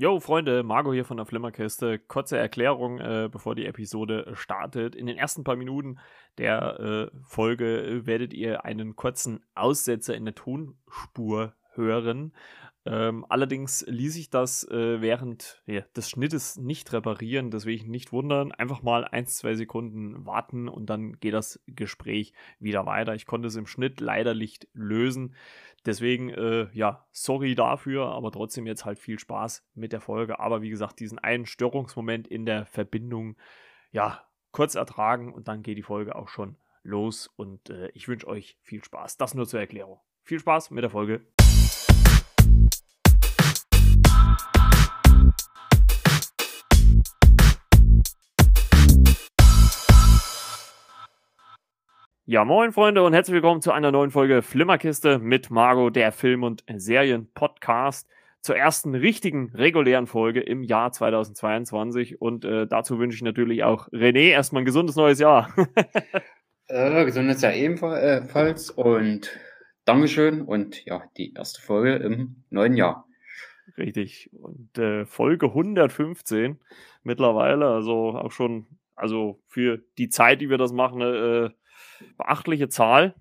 Jo, Freunde, Marco hier von der Flimmerkiste. Kurze Erklärung, äh, bevor die Episode startet. In den ersten paar Minuten der äh, Folge äh, werdet ihr einen kurzen Aussetzer in der Tonspur hören. Ähm, allerdings ließ ich das äh, während ja, des Schnittes nicht reparieren, deswegen nicht wundern. Einfach mal ein, zwei Sekunden warten und dann geht das Gespräch wieder weiter. Ich konnte es im Schnitt leider nicht lösen. Deswegen, äh, ja, sorry dafür, aber trotzdem jetzt halt viel Spaß mit der Folge. Aber wie gesagt, diesen einen Störungsmoment in der Verbindung, ja, kurz ertragen und dann geht die Folge auch schon los. Und äh, ich wünsche euch viel Spaß. Das nur zur Erklärung. Viel Spaß mit der Folge. Ja, moin Freunde und herzlich willkommen zu einer neuen Folge Flimmerkiste mit Margot, der Film- und Serien-Podcast. Zur ersten richtigen regulären Folge im Jahr 2022 und äh, dazu wünsche ich natürlich auch René erstmal ein gesundes neues Jahr. äh, gesundes Jahr ebenfalls und Dankeschön und ja, die erste Folge im neuen Jahr. Richtig. Und äh, Folge 115 mittlerweile, also auch schon, also für die Zeit, die wir das machen, äh, beachtliche Zahl.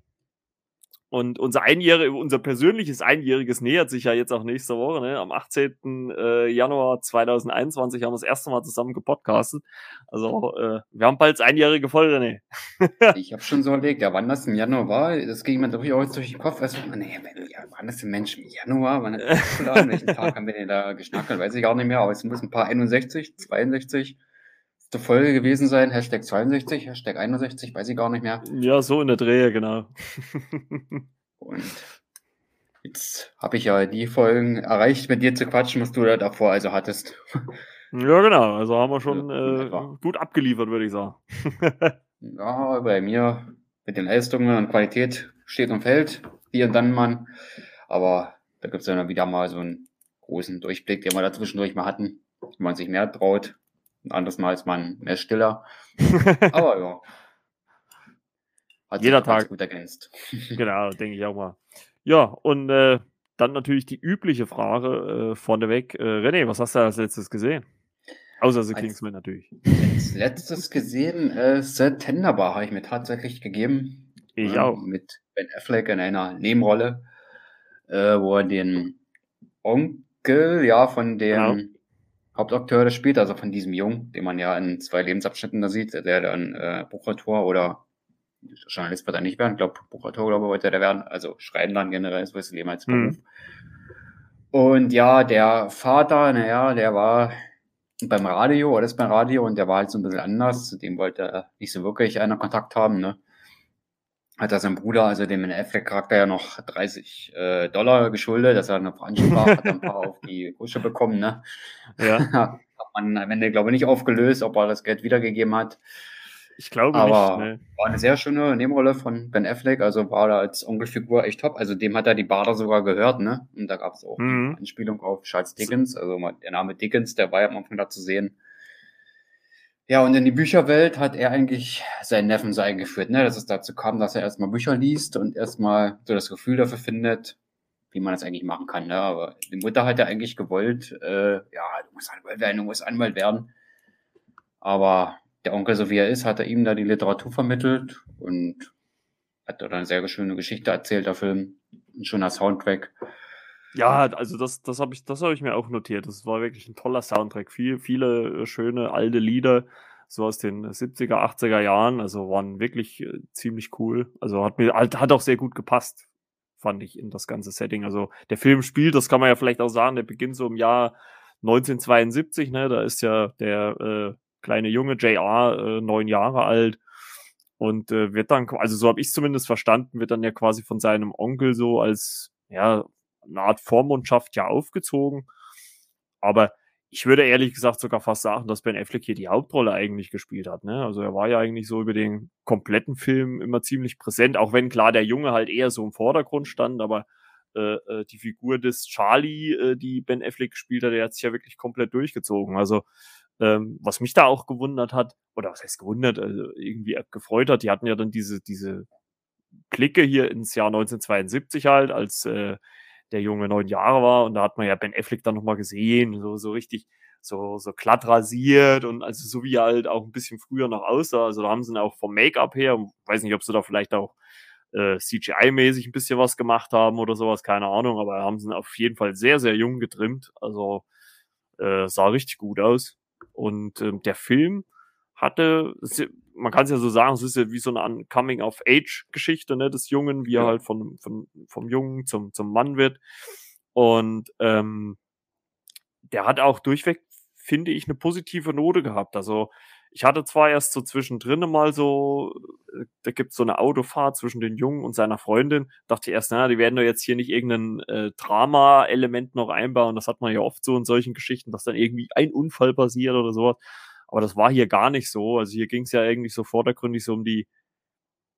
Und unser Einjährig, unser persönliches Einjähriges nähert sich ja jetzt auch nächste Woche. Ne? Am 18. Äh, Januar 2021 haben wir das erste Mal zusammen gepodcastet. Also äh, wir haben bald das einjährige voll, René. ich habe schon so überlegt, ja, wann das im Januar war, das ging mir durchaus durch den Kopf. Also, nee, ja, wann das im Mensch im Januar? Wann das welchen Tag haben wir denn da geschnackelt? Weiß ich gar nicht mehr, aber es muss ein paar 61, 62 der Folge gewesen sein. Hashtag 62, Hashtag 61, weiß ich gar nicht mehr. Ja, so in der Drehe, genau. Und jetzt habe ich ja die Folgen erreicht, mit dir zu quatschen, was du da davor also hattest. Ja, genau. Also haben wir schon äh, gut abgeliefert, würde ich sagen. ja, bei mir mit den Leistungen und Qualität steht und fällt, hier und dann mal. Aber da gibt es ja wieder mal so einen großen Durchblick, den wir da zwischendurch mal hatten, wenn man sich mehr traut. Ein anderes Mal ist man mehr stiller. Aber ja. Hat Jeder Tag. Gut ergänzt. genau, denke ich auch mal. Ja, und äh, dann natürlich die übliche Frage äh, vorneweg. Äh, René, was hast du als letztes gesehen? Außer The Kingsman natürlich. Als letztes gesehen, äh, The Tenderbar habe ich mir tatsächlich gegeben. Ich ähm, auch. Mit Ben Affleck in einer Nebenrolle, äh, wo er den Onkel, ja, von dem genau. Hauptakteur das spielt, also von diesem Jungen, den man ja in zwei Lebensabschnitten da sieht, der dann äh, Buchautor oder Journalist wird er nicht werden, ich glaube Buchautor glaube ich wollte der werden, also Schreiben dann generell ist was Leben als Beruf. Mhm. Und ja, der Vater, naja, der war beim Radio, alles beim Radio und der war halt so ein bisschen anders, zu dem wollte nicht so wirklich einer Kontakt haben, ne hat er sein Bruder, also dem Affleck-Charakter, ja noch 30 äh, Dollar geschuldet, dass er eine Veranstaltung war, hat ein paar auf die Kusche bekommen, ne? Ja. hat man am Ende, glaube ich, nicht aufgelöst, ob er das Geld wiedergegeben hat. Ich glaube Aber nicht. Ne. War eine sehr schöne Nebenrolle von Ben Affleck, also war da als Onkelfigur echt top. Also dem hat er die Bader sogar gehört, ne? Und da gab es auch mhm. eine Anspielung auf Charles Dickens, also der Name Dickens, der war ja am Anfang da zu sehen. Ja, und in die Bücherwelt hat er eigentlich seinen Neffen so eingeführt, ne? dass es dazu kam, dass er erstmal Bücher liest und erstmal so das Gefühl dafür findet, wie man das eigentlich machen kann. Ne? Aber die Mutter hat ja eigentlich gewollt, äh, ja, du musst Anwalt werden, du musst Anwalt werden. Aber der Onkel, so wie er ist, hat er ihm da die Literatur vermittelt und hat da eine sehr schöne Geschichte erzählt, der Film. Ein schöner Soundtrack. Ja, also das, das habe ich, das habe ich mir auch notiert. Das war wirklich ein toller Soundtrack. Viel, viele äh, schöne alte Lieder, so aus den 70er, 80er Jahren. Also waren wirklich äh, ziemlich cool. Also hat mir, hat, hat auch sehr gut gepasst, fand ich, in das ganze Setting. Also der Film spielt, das kann man ja vielleicht auch sagen, der beginnt so im Jahr 1972, ne? Da ist ja der äh, kleine Junge JR äh, neun Jahre alt und äh, wird dann, also so habe ich zumindest verstanden, wird dann ja quasi von seinem Onkel so als ja eine Art Vormundschaft ja aufgezogen. Aber ich würde ehrlich gesagt sogar fast sagen, dass Ben Affleck hier die Hauptrolle eigentlich gespielt hat. Ne? Also er war ja eigentlich so über den kompletten Film immer ziemlich präsent, auch wenn klar der Junge halt eher so im Vordergrund stand, aber äh, äh die Figur des Charlie, äh, die Ben Affleck gespielt hat, der hat sich ja wirklich komplett durchgezogen. Also ähm, was mich da auch gewundert hat, oder was heißt gewundert, also irgendwie gefreut hat, die hatten ja dann diese, diese Blicke hier ins Jahr 1972 halt, als äh, der Junge neun Jahre war. Und da hat man ja Ben Affleck dann nochmal gesehen, so, so richtig, so, so glatt rasiert und also so wie er halt auch ein bisschen früher noch aussah. Also da haben sie ihn auch vom Make-up her, weiß nicht, ob sie da vielleicht auch äh, CGI-mäßig ein bisschen was gemacht haben oder sowas, keine Ahnung, aber haben sie ihn auf jeden Fall sehr, sehr jung getrimmt. Also äh, sah richtig gut aus. Und ähm, der Film hatte, man kann es ja so sagen, es ist ja wie so eine Coming-of-Age-Geschichte, ne, des Jungen, wie er halt von, von, vom Jungen zum, zum Mann wird. Und ähm, der hat auch durchweg, finde ich, eine positive Note gehabt. Also ich hatte zwar erst so zwischendrin mal so, äh, da gibt es so eine Autofahrt zwischen den Jungen und seiner Freundin. Dachte ich erst, na, die werden doch jetzt hier nicht irgendein äh, Drama-Element noch einbauen. Das hat man ja oft so in solchen Geschichten, dass dann irgendwie ein Unfall passiert oder sowas. Aber das war hier gar nicht so. Also hier ging es ja eigentlich so vordergründig so um die,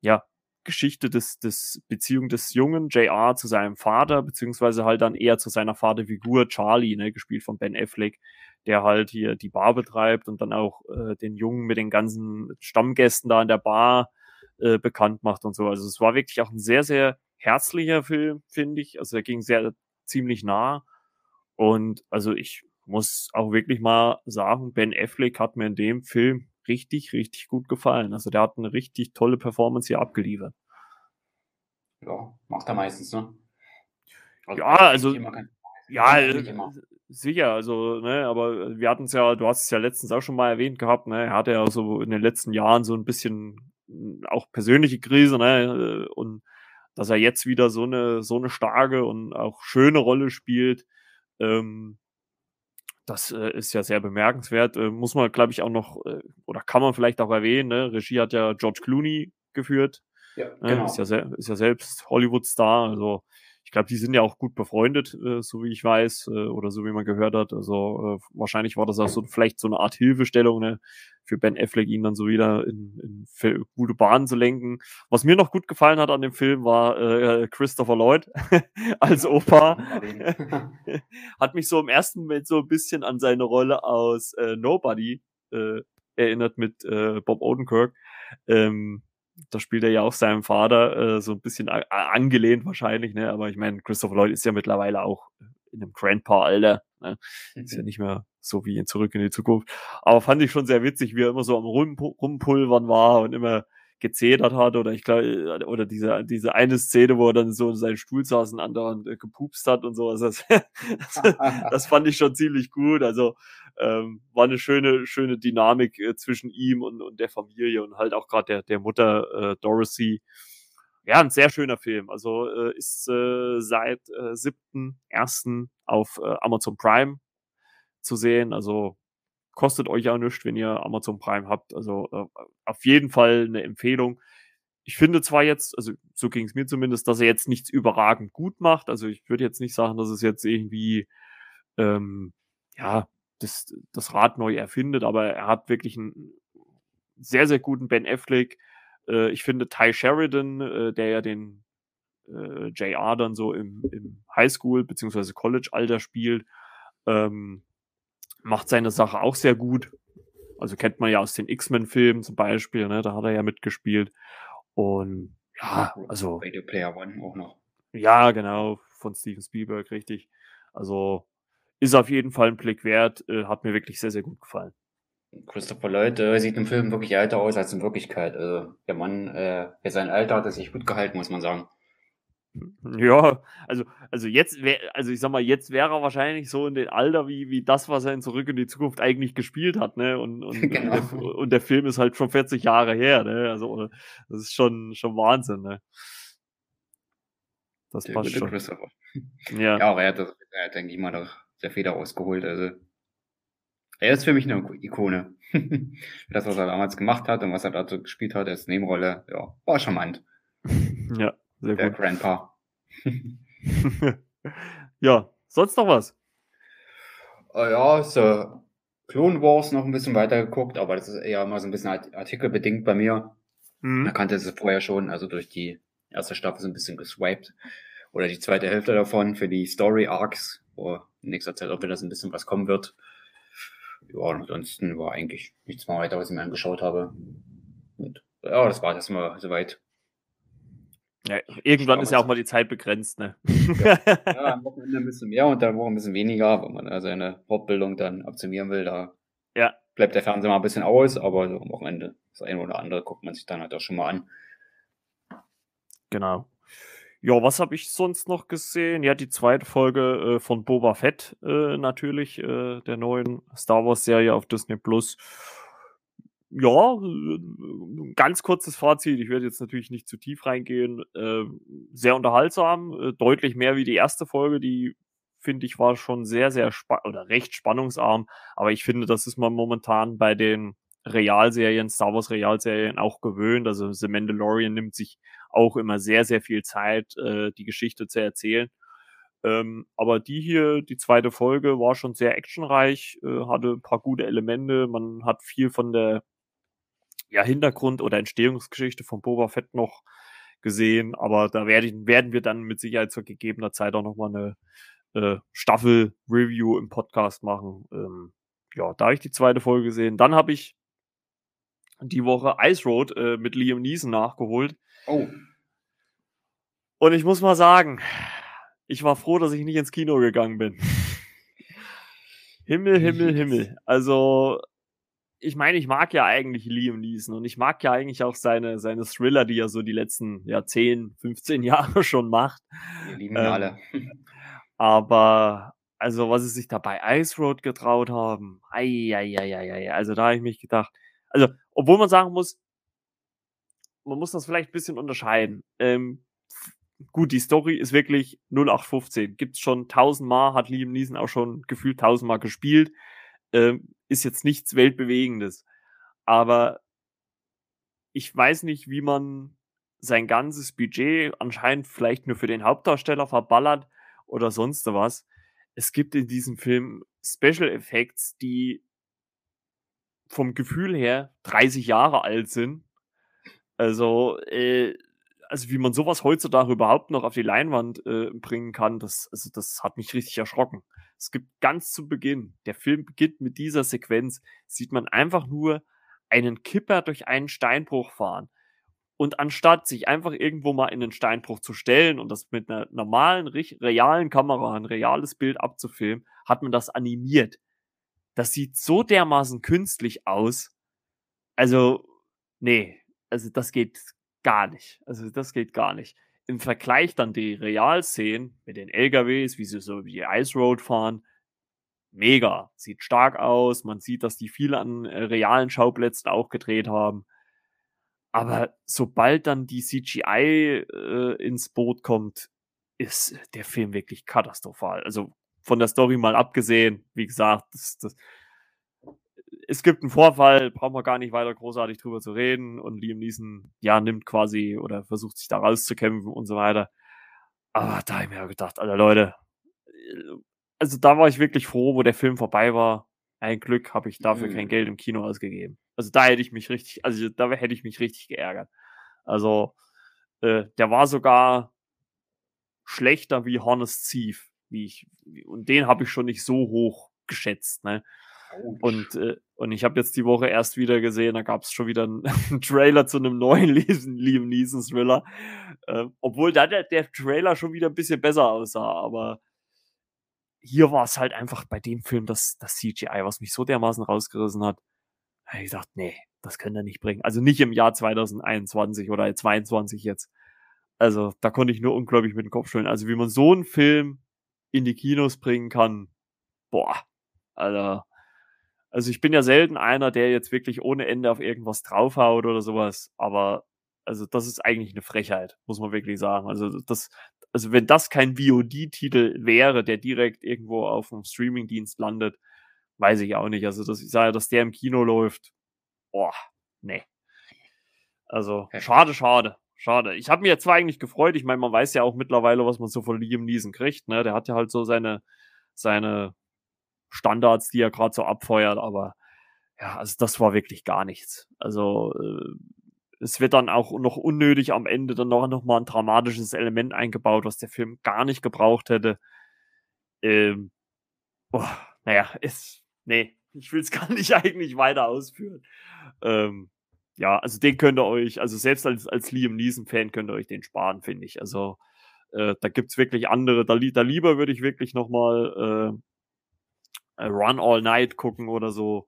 ja, Geschichte des, des Beziehung des jungen JR zu seinem Vater, beziehungsweise halt dann eher zu seiner Vaterfigur Charlie, ne, gespielt von Ben Affleck, der halt hier die Bar betreibt und dann auch äh, den Jungen mit den ganzen Stammgästen da in der Bar äh, bekannt macht und so. Also es war wirklich auch ein sehr, sehr herzlicher Film, finde ich. Also er ging sehr ziemlich nah. Und also ich muss auch wirklich mal sagen, Ben Affleck hat mir in dem Film richtig, richtig gut gefallen. Also der hat eine richtig tolle Performance hier abgeliefert. Ja, macht er meistens, ne? Also, ja, also, ja, äh, sicher, also, ne, aber wir hatten es ja, du hast es ja letztens auch schon mal erwähnt gehabt, ne, er hatte ja so in den letzten Jahren so ein bisschen hm, auch persönliche Krise, ne, äh, und dass er jetzt wieder so eine, so eine starke und auch schöne Rolle spielt, ähm, das äh, ist ja sehr bemerkenswert. Äh, muss man, glaube ich, auch noch, äh, oder kann man vielleicht auch erwähnen, ne? Regie hat ja George Clooney geführt. Ja, ne? genau. ist, ja ist ja selbst Hollywood-Star. Also ich glaube, die sind ja auch gut befreundet, äh, so wie ich weiß, äh, oder so wie man gehört hat. Also äh, wahrscheinlich war das auch so vielleicht so eine Art Hilfestellung ne, für Ben Affleck, ihn dann so wieder in, in gute Bahnen zu lenken. Was mir noch gut gefallen hat an dem Film war äh, Christopher Lloyd als Opa. hat mich so im ersten Moment so ein bisschen an seine Rolle aus äh, Nobody äh, erinnert mit äh, Bob Odenkirk. Ähm, da spielt er ja auch seinem Vater äh, so ein bisschen angelehnt wahrscheinlich, ne? Aber ich meine, Christopher Lloyd ist ja mittlerweile auch in einem Grandpa-Alter. Ne? Mhm. Ist ja mhm. nicht mehr so wie in Zurück in die Zukunft. Aber fand ich schon sehr witzig, wie er immer so am Rumpulvern war und immer gezetert hat oder ich glaube, äh, oder diese, diese eine Szene, wo er dann so in seinen Stuhl saß und andauernd äh, gepupst hat und so. Also das, das, das fand ich schon ziemlich gut. Also ähm, war eine schöne, schöne Dynamik äh, zwischen ihm und, und der Familie und halt auch gerade der, der Mutter äh, Dorothy. Ja, ein sehr schöner Film. Also äh, ist äh, seit äh, 7.1. auf äh, Amazon Prime zu sehen. Also kostet euch ja nichts, wenn ihr Amazon Prime habt. Also äh, auf jeden Fall eine Empfehlung. Ich finde zwar jetzt, also so ging es mir zumindest, dass er jetzt nichts überragend gut macht. Also ich würde jetzt nicht sagen, dass es jetzt irgendwie ähm, ja das, das Rad neu erfindet, aber er hat wirklich einen sehr, sehr guten Ben Affleck. Äh, ich finde Ty Sheridan, äh, der ja den äh, JR dann so im, im Highschool- bzw. College-Alter spielt, ähm, macht seine Sache auch sehr gut. Also kennt man ja aus den X-Men-Filmen zum Beispiel, ne? da hat er ja mitgespielt. Und ja, also. Radio Player One auch noch. Ja, genau, von Steven Spielberg, richtig. Also ist auf jeden Fall ein Blick wert, äh, hat mir wirklich sehr, sehr gut gefallen. Christopher Lloyd äh, sieht im Film wirklich älter aus als in Wirklichkeit. Also der Mann, äh, für sein Alter hat er sich gut gehalten, muss man sagen. Ja, also, also jetzt wäre, also ich sag mal, jetzt wäre er wahrscheinlich so in dem Alter wie, wie das, was er in Zurück in die Zukunft eigentlich gespielt hat, ne? Und, und, genau. und, der, und der Film ist halt schon 40 Jahre her, ne? Also, das ist schon, schon Wahnsinn, ne? Das der passt schon. Ja. ja, aber er hat, das, er hat, denke ich mal, doch sehr viel daraus geholt. Also, er ist für mich eine Ikone. das, was er damals gemacht hat und was er dazu gespielt hat als Nebenrolle, ja, war charmant. Ja, sehr Der gut. Grandpa. ja, sonst noch was? Uh, ja, so Clone Wars noch ein bisschen weiter geguckt, aber das ist eher mal so ein bisschen artikelbedingt bei mir. Mhm. Man kannte es vorher schon, also durch die erste Staffel so ein bisschen geswiped. Oder die zweite Hälfte davon für die Story Arcs, wo in nächster Zeit auch wieder so ein bisschen was kommen wird. Ja, ansonsten war eigentlich nichts mehr weiter, was ich mir angeschaut habe. Und ja, das war das mal soweit. Ja, irgendwann ist ja auch mal die Zeit begrenzt, ne? Ja, ja am Wochenende ein bisschen mehr und dann Woche ein bisschen weniger, wenn man also seine Hauptbildung dann optimieren will, da ja. bleibt der Fernseher mal ein bisschen aus, aber so am Wochenende das eine oder andere guckt man sich dann halt auch schon mal an. Genau. Ja, was habe ich sonst noch gesehen? Ja, die zweite Folge äh, von Boba Fett äh, natürlich, äh, der neuen Star Wars Serie auf Disney Plus. Ja, äh, ganz kurzes Fazit. Ich werde jetzt natürlich nicht zu tief reingehen. Äh, sehr unterhaltsam, äh, deutlich mehr wie die erste Folge, die finde ich war schon sehr, sehr spannend oder recht spannungsarm. Aber ich finde, das ist man momentan bei den Realserien, Star Wars Realserien auch gewöhnt. Also The Mandalorian nimmt sich auch immer sehr, sehr viel Zeit, äh, die Geschichte zu erzählen. Ähm, aber die hier, die zweite Folge, war schon sehr actionreich, äh, hatte ein paar gute Elemente. Man hat viel von der ja, Hintergrund- oder Entstehungsgeschichte von Boba Fett noch gesehen. Aber da werden, werden wir dann mit Sicherheit zur gegebener Zeit auch nochmal eine äh, Staffel-Review im Podcast machen. Ähm, ja, da habe ich die zweite Folge gesehen. Dann habe ich die Woche Ice Road äh, mit Liam Neeson nachgeholt. Oh. Und ich muss mal sagen, ich war froh, dass ich nicht ins Kino gegangen bin. Himmel, Himmel, Himmel. Also, ich meine, ich mag ja eigentlich Liam Neeson und ich mag ja eigentlich auch seine, seine Thriller, die er so die letzten ja, 10, 15 Jahre schon macht. Wir lieben ähm, alle. Aber, also, was sie sich da bei Ice Road getraut haben, ei, ei, ei, ei, ei. also da habe ich mich gedacht, also, obwohl man sagen muss, man muss das vielleicht ein bisschen unterscheiden. Ähm, gut, die Story ist wirklich 0815. Gibt's schon tausendmal, hat Liam Neeson auch schon gefühlt tausendmal gespielt. Ähm, ist jetzt nichts Weltbewegendes. Aber ich weiß nicht, wie man sein ganzes Budget anscheinend vielleicht nur für den Hauptdarsteller verballert oder sonst was. Es gibt in diesem Film Special Effects, die vom Gefühl her 30 Jahre alt sind. Also, äh, also wie man sowas heutzutage überhaupt noch auf die Leinwand äh, bringen kann, das, also das hat mich richtig erschrocken. Es gibt ganz zu Beginn, der Film beginnt mit dieser Sequenz, sieht man einfach nur einen Kipper durch einen Steinbruch fahren. Und anstatt sich einfach irgendwo mal in den Steinbruch zu stellen und das mit einer normalen, realen Kamera, ein reales Bild abzufilmen, hat man das animiert. Das sieht so dermaßen künstlich aus. Also, nee, also das geht gar nicht. Also das geht gar nicht. Im Vergleich dann die Realszenen mit den LKWs, wie sie so die Ice Road fahren, mega. Sieht stark aus. Man sieht, dass die viel an äh, realen Schauplätzen auch gedreht haben. Aber sobald dann die CGI äh, ins Boot kommt, ist der Film wirklich katastrophal. Also von der Story mal abgesehen, wie gesagt, das, das, es gibt einen Vorfall, brauchen wir gar nicht weiter großartig drüber zu reden und Liam Neeson, ja, nimmt quasi oder versucht sich da rauszukämpfen und so weiter. Aber da habe ich mir gedacht, Alter Leute, also da war ich wirklich froh, wo der Film vorbei war. Ein Glück habe ich dafür mhm. kein Geld im Kino ausgegeben. Also da hätte ich mich richtig, also da hätte ich mich richtig geärgert. Also äh, der war sogar schlechter wie Honest Thief wie ich, und den habe ich schon nicht so hoch geschätzt, ne? Und, äh, und ich habe jetzt die Woche erst wieder gesehen, da gab es schon wieder einen, einen, Trailer zu einem neuen Liam Neeson Thriller. Äh, obwohl da der, der Trailer schon wieder ein bisschen besser aussah, aber hier war es halt einfach bei dem Film das, das CGI, was mich so dermaßen rausgerissen hat. Ich dachte, nee, das können er nicht bringen. Also nicht im Jahr 2021 oder 2022 jetzt. Also da konnte ich nur unglaublich mit dem Kopf schütteln. Also wie man so einen Film in die Kinos bringen kann, boah, also, also ich bin ja selten einer, der jetzt wirklich ohne Ende auf irgendwas draufhaut oder sowas, aber also das ist eigentlich eine Frechheit, muss man wirklich sagen. Also das, also wenn das kein VOD-Titel wäre, der direkt irgendwo auf einem Streamingdienst landet, weiß ich auch nicht. Also dass ich sage, dass der im Kino läuft, boah, nee. Also schade, schade. Schade. Ich habe mir jetzt zwar eigentlich gefreut, ich meine, man weiß ja auch mittlerweile, was man so von Liam Neeson kriegt, ne? Der hat ja halt so seine, seine Standards, die er gerade so abfeuert, aber ja, also das war wirklich gar nichts. Also äh, es wird dann auch noch unnötig am Ende dann noch, noch mal ein dramatisches Element eingebaut, was der Film gar nicht gebraucht hätte. Ähm, oh, naja, ist, nee, ich will es gar nicht eigentlich weiter ausführen. Ähm, ja, also den könnt ihr euch, also selbst als, als Liam Neeson-Fan könnt ihr euch den sparen, finde ich. Also äh, da gibt's wirklich andere, da, da lieber würde ich wirklich nochmal äh, Run All Night gucken oder so.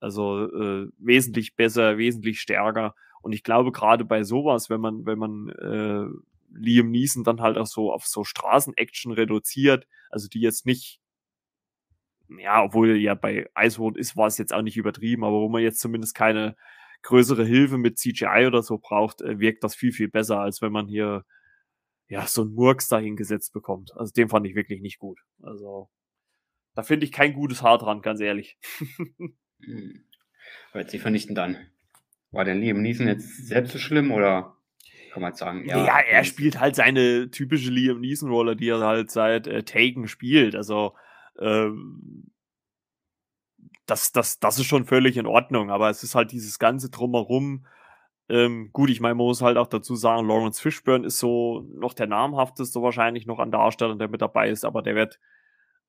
Also äh, wesentlich besser, wesentlich stärker. Und ich glaube, gerade bei sowas, wenn man, wenn man äh, Liam Neeson dann halt auch so auf so Straßenaction reduziert, also die jetzt nicht, ja, obwohl ja bei Icewood ist, war es jetzt auch nicht übertrieben, aber wo man jetzt zumindest keine größere Hilfe mit CGI oder so braucht, äh, wirkt das viel, viel besser, als wenn man hier ja so einen Murks dahingesetzt bekommt. Also den fand ich wirklich nicht gut. Also da finde ich kein gutes Haar dran, ganz ehrlich. hm. Hört sich vernichtend an. War denn Liam Neeson jetzt selbst so schlimm oder kann man sagen? Ja, ja er spielt halt seine typische Liam Neeson-Rolle, die er halt seit äh, Taken spielt. Also ähm, das, das, das ist schon völlig in Ordnung, aber es ist halt dieses ganze Drumherum. Ähm, gut, ich meine, man muss halt auch dazu sagen, Lawrence Fishburne ist so noch der namhafteste wahrscheinlich noch an Darsteller, der mit dabei ist, aber der wird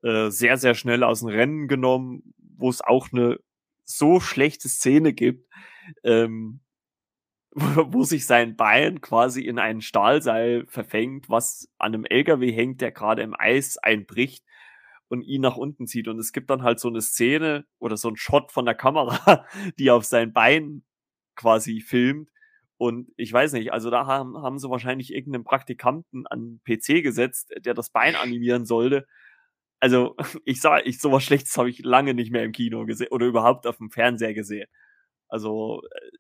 äh, sehr, sehr schnell aus dem Rennen genommen, wo es auch eine so schlechte Szene gibt, ähm, wo sich sein Bein quasi in einen Stahlseil verfängt, was an einem LKW hängt, der gerade im Eis einbricht und ihn nach unten zieht. Und es gibt dann halt so eine Szene oder so ein Shot von der Kamera, die auf sein Bein quasi filmt. Und ich weiß nicht, also da haben, haben sie wahrscheinlich irgendeinen Praktikanten an PC gesetzt, der das Bein animieren sollte. Also, ich sag, ich sowas Schlechtes habe ich lange nicht mehr im Kino gesehen oder überhaupt auf dem Fernseher gesehen. Also, äh,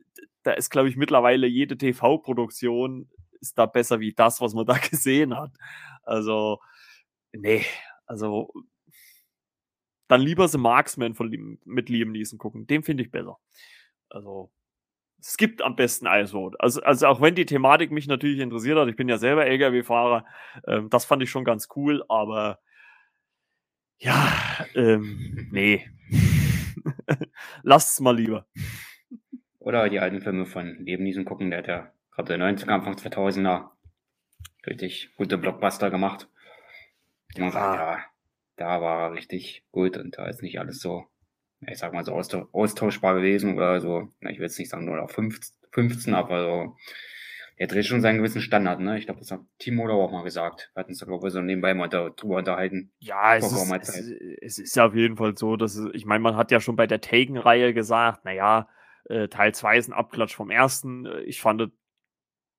da ist, glaube ich, mittlerweile jede TV-Produktion ist da besser wie das, was man da gesehen hat. Also, nee, also dann lieber The Marksman von, mit Liam Neeson gucken. Den finde ich besser. Also, es gibt am besten Road. Also, also auch wenn die Thematik mich natürlich interessiert hat, ich bin ja selber LKW-Fahrer, ähm, das fand ich schon ganz cool, aber ja, ähm, nee. Lasst's mal lieber. Oder die alten Filme von Neeson gucken, der hat ja gerade 90er, Anfang 2000er richtig gute Blockbuster gemacht. Man sagt, ja, da war er richtig gut und da ist nicht alles so, ich sag mal so austauschbar gewesen oder so, ich will jetzt nicht sagen nur auf 15, aber so, er dreht schon seinen gewissen Standard, ne? Ich glaube, das hat Timo auch mal gesagt. Wir hatten uns da, glaube ich, so nebenbei mal drüber unterhalten. Ja, es ist, es, es ist ja auf jeden Fall so, dass, es, ich meine, man hat ja schon bei der Taken-Reihe gesagt, naja, äh, Teil 2 ist ein Abklatsch vom ersten. Ich fand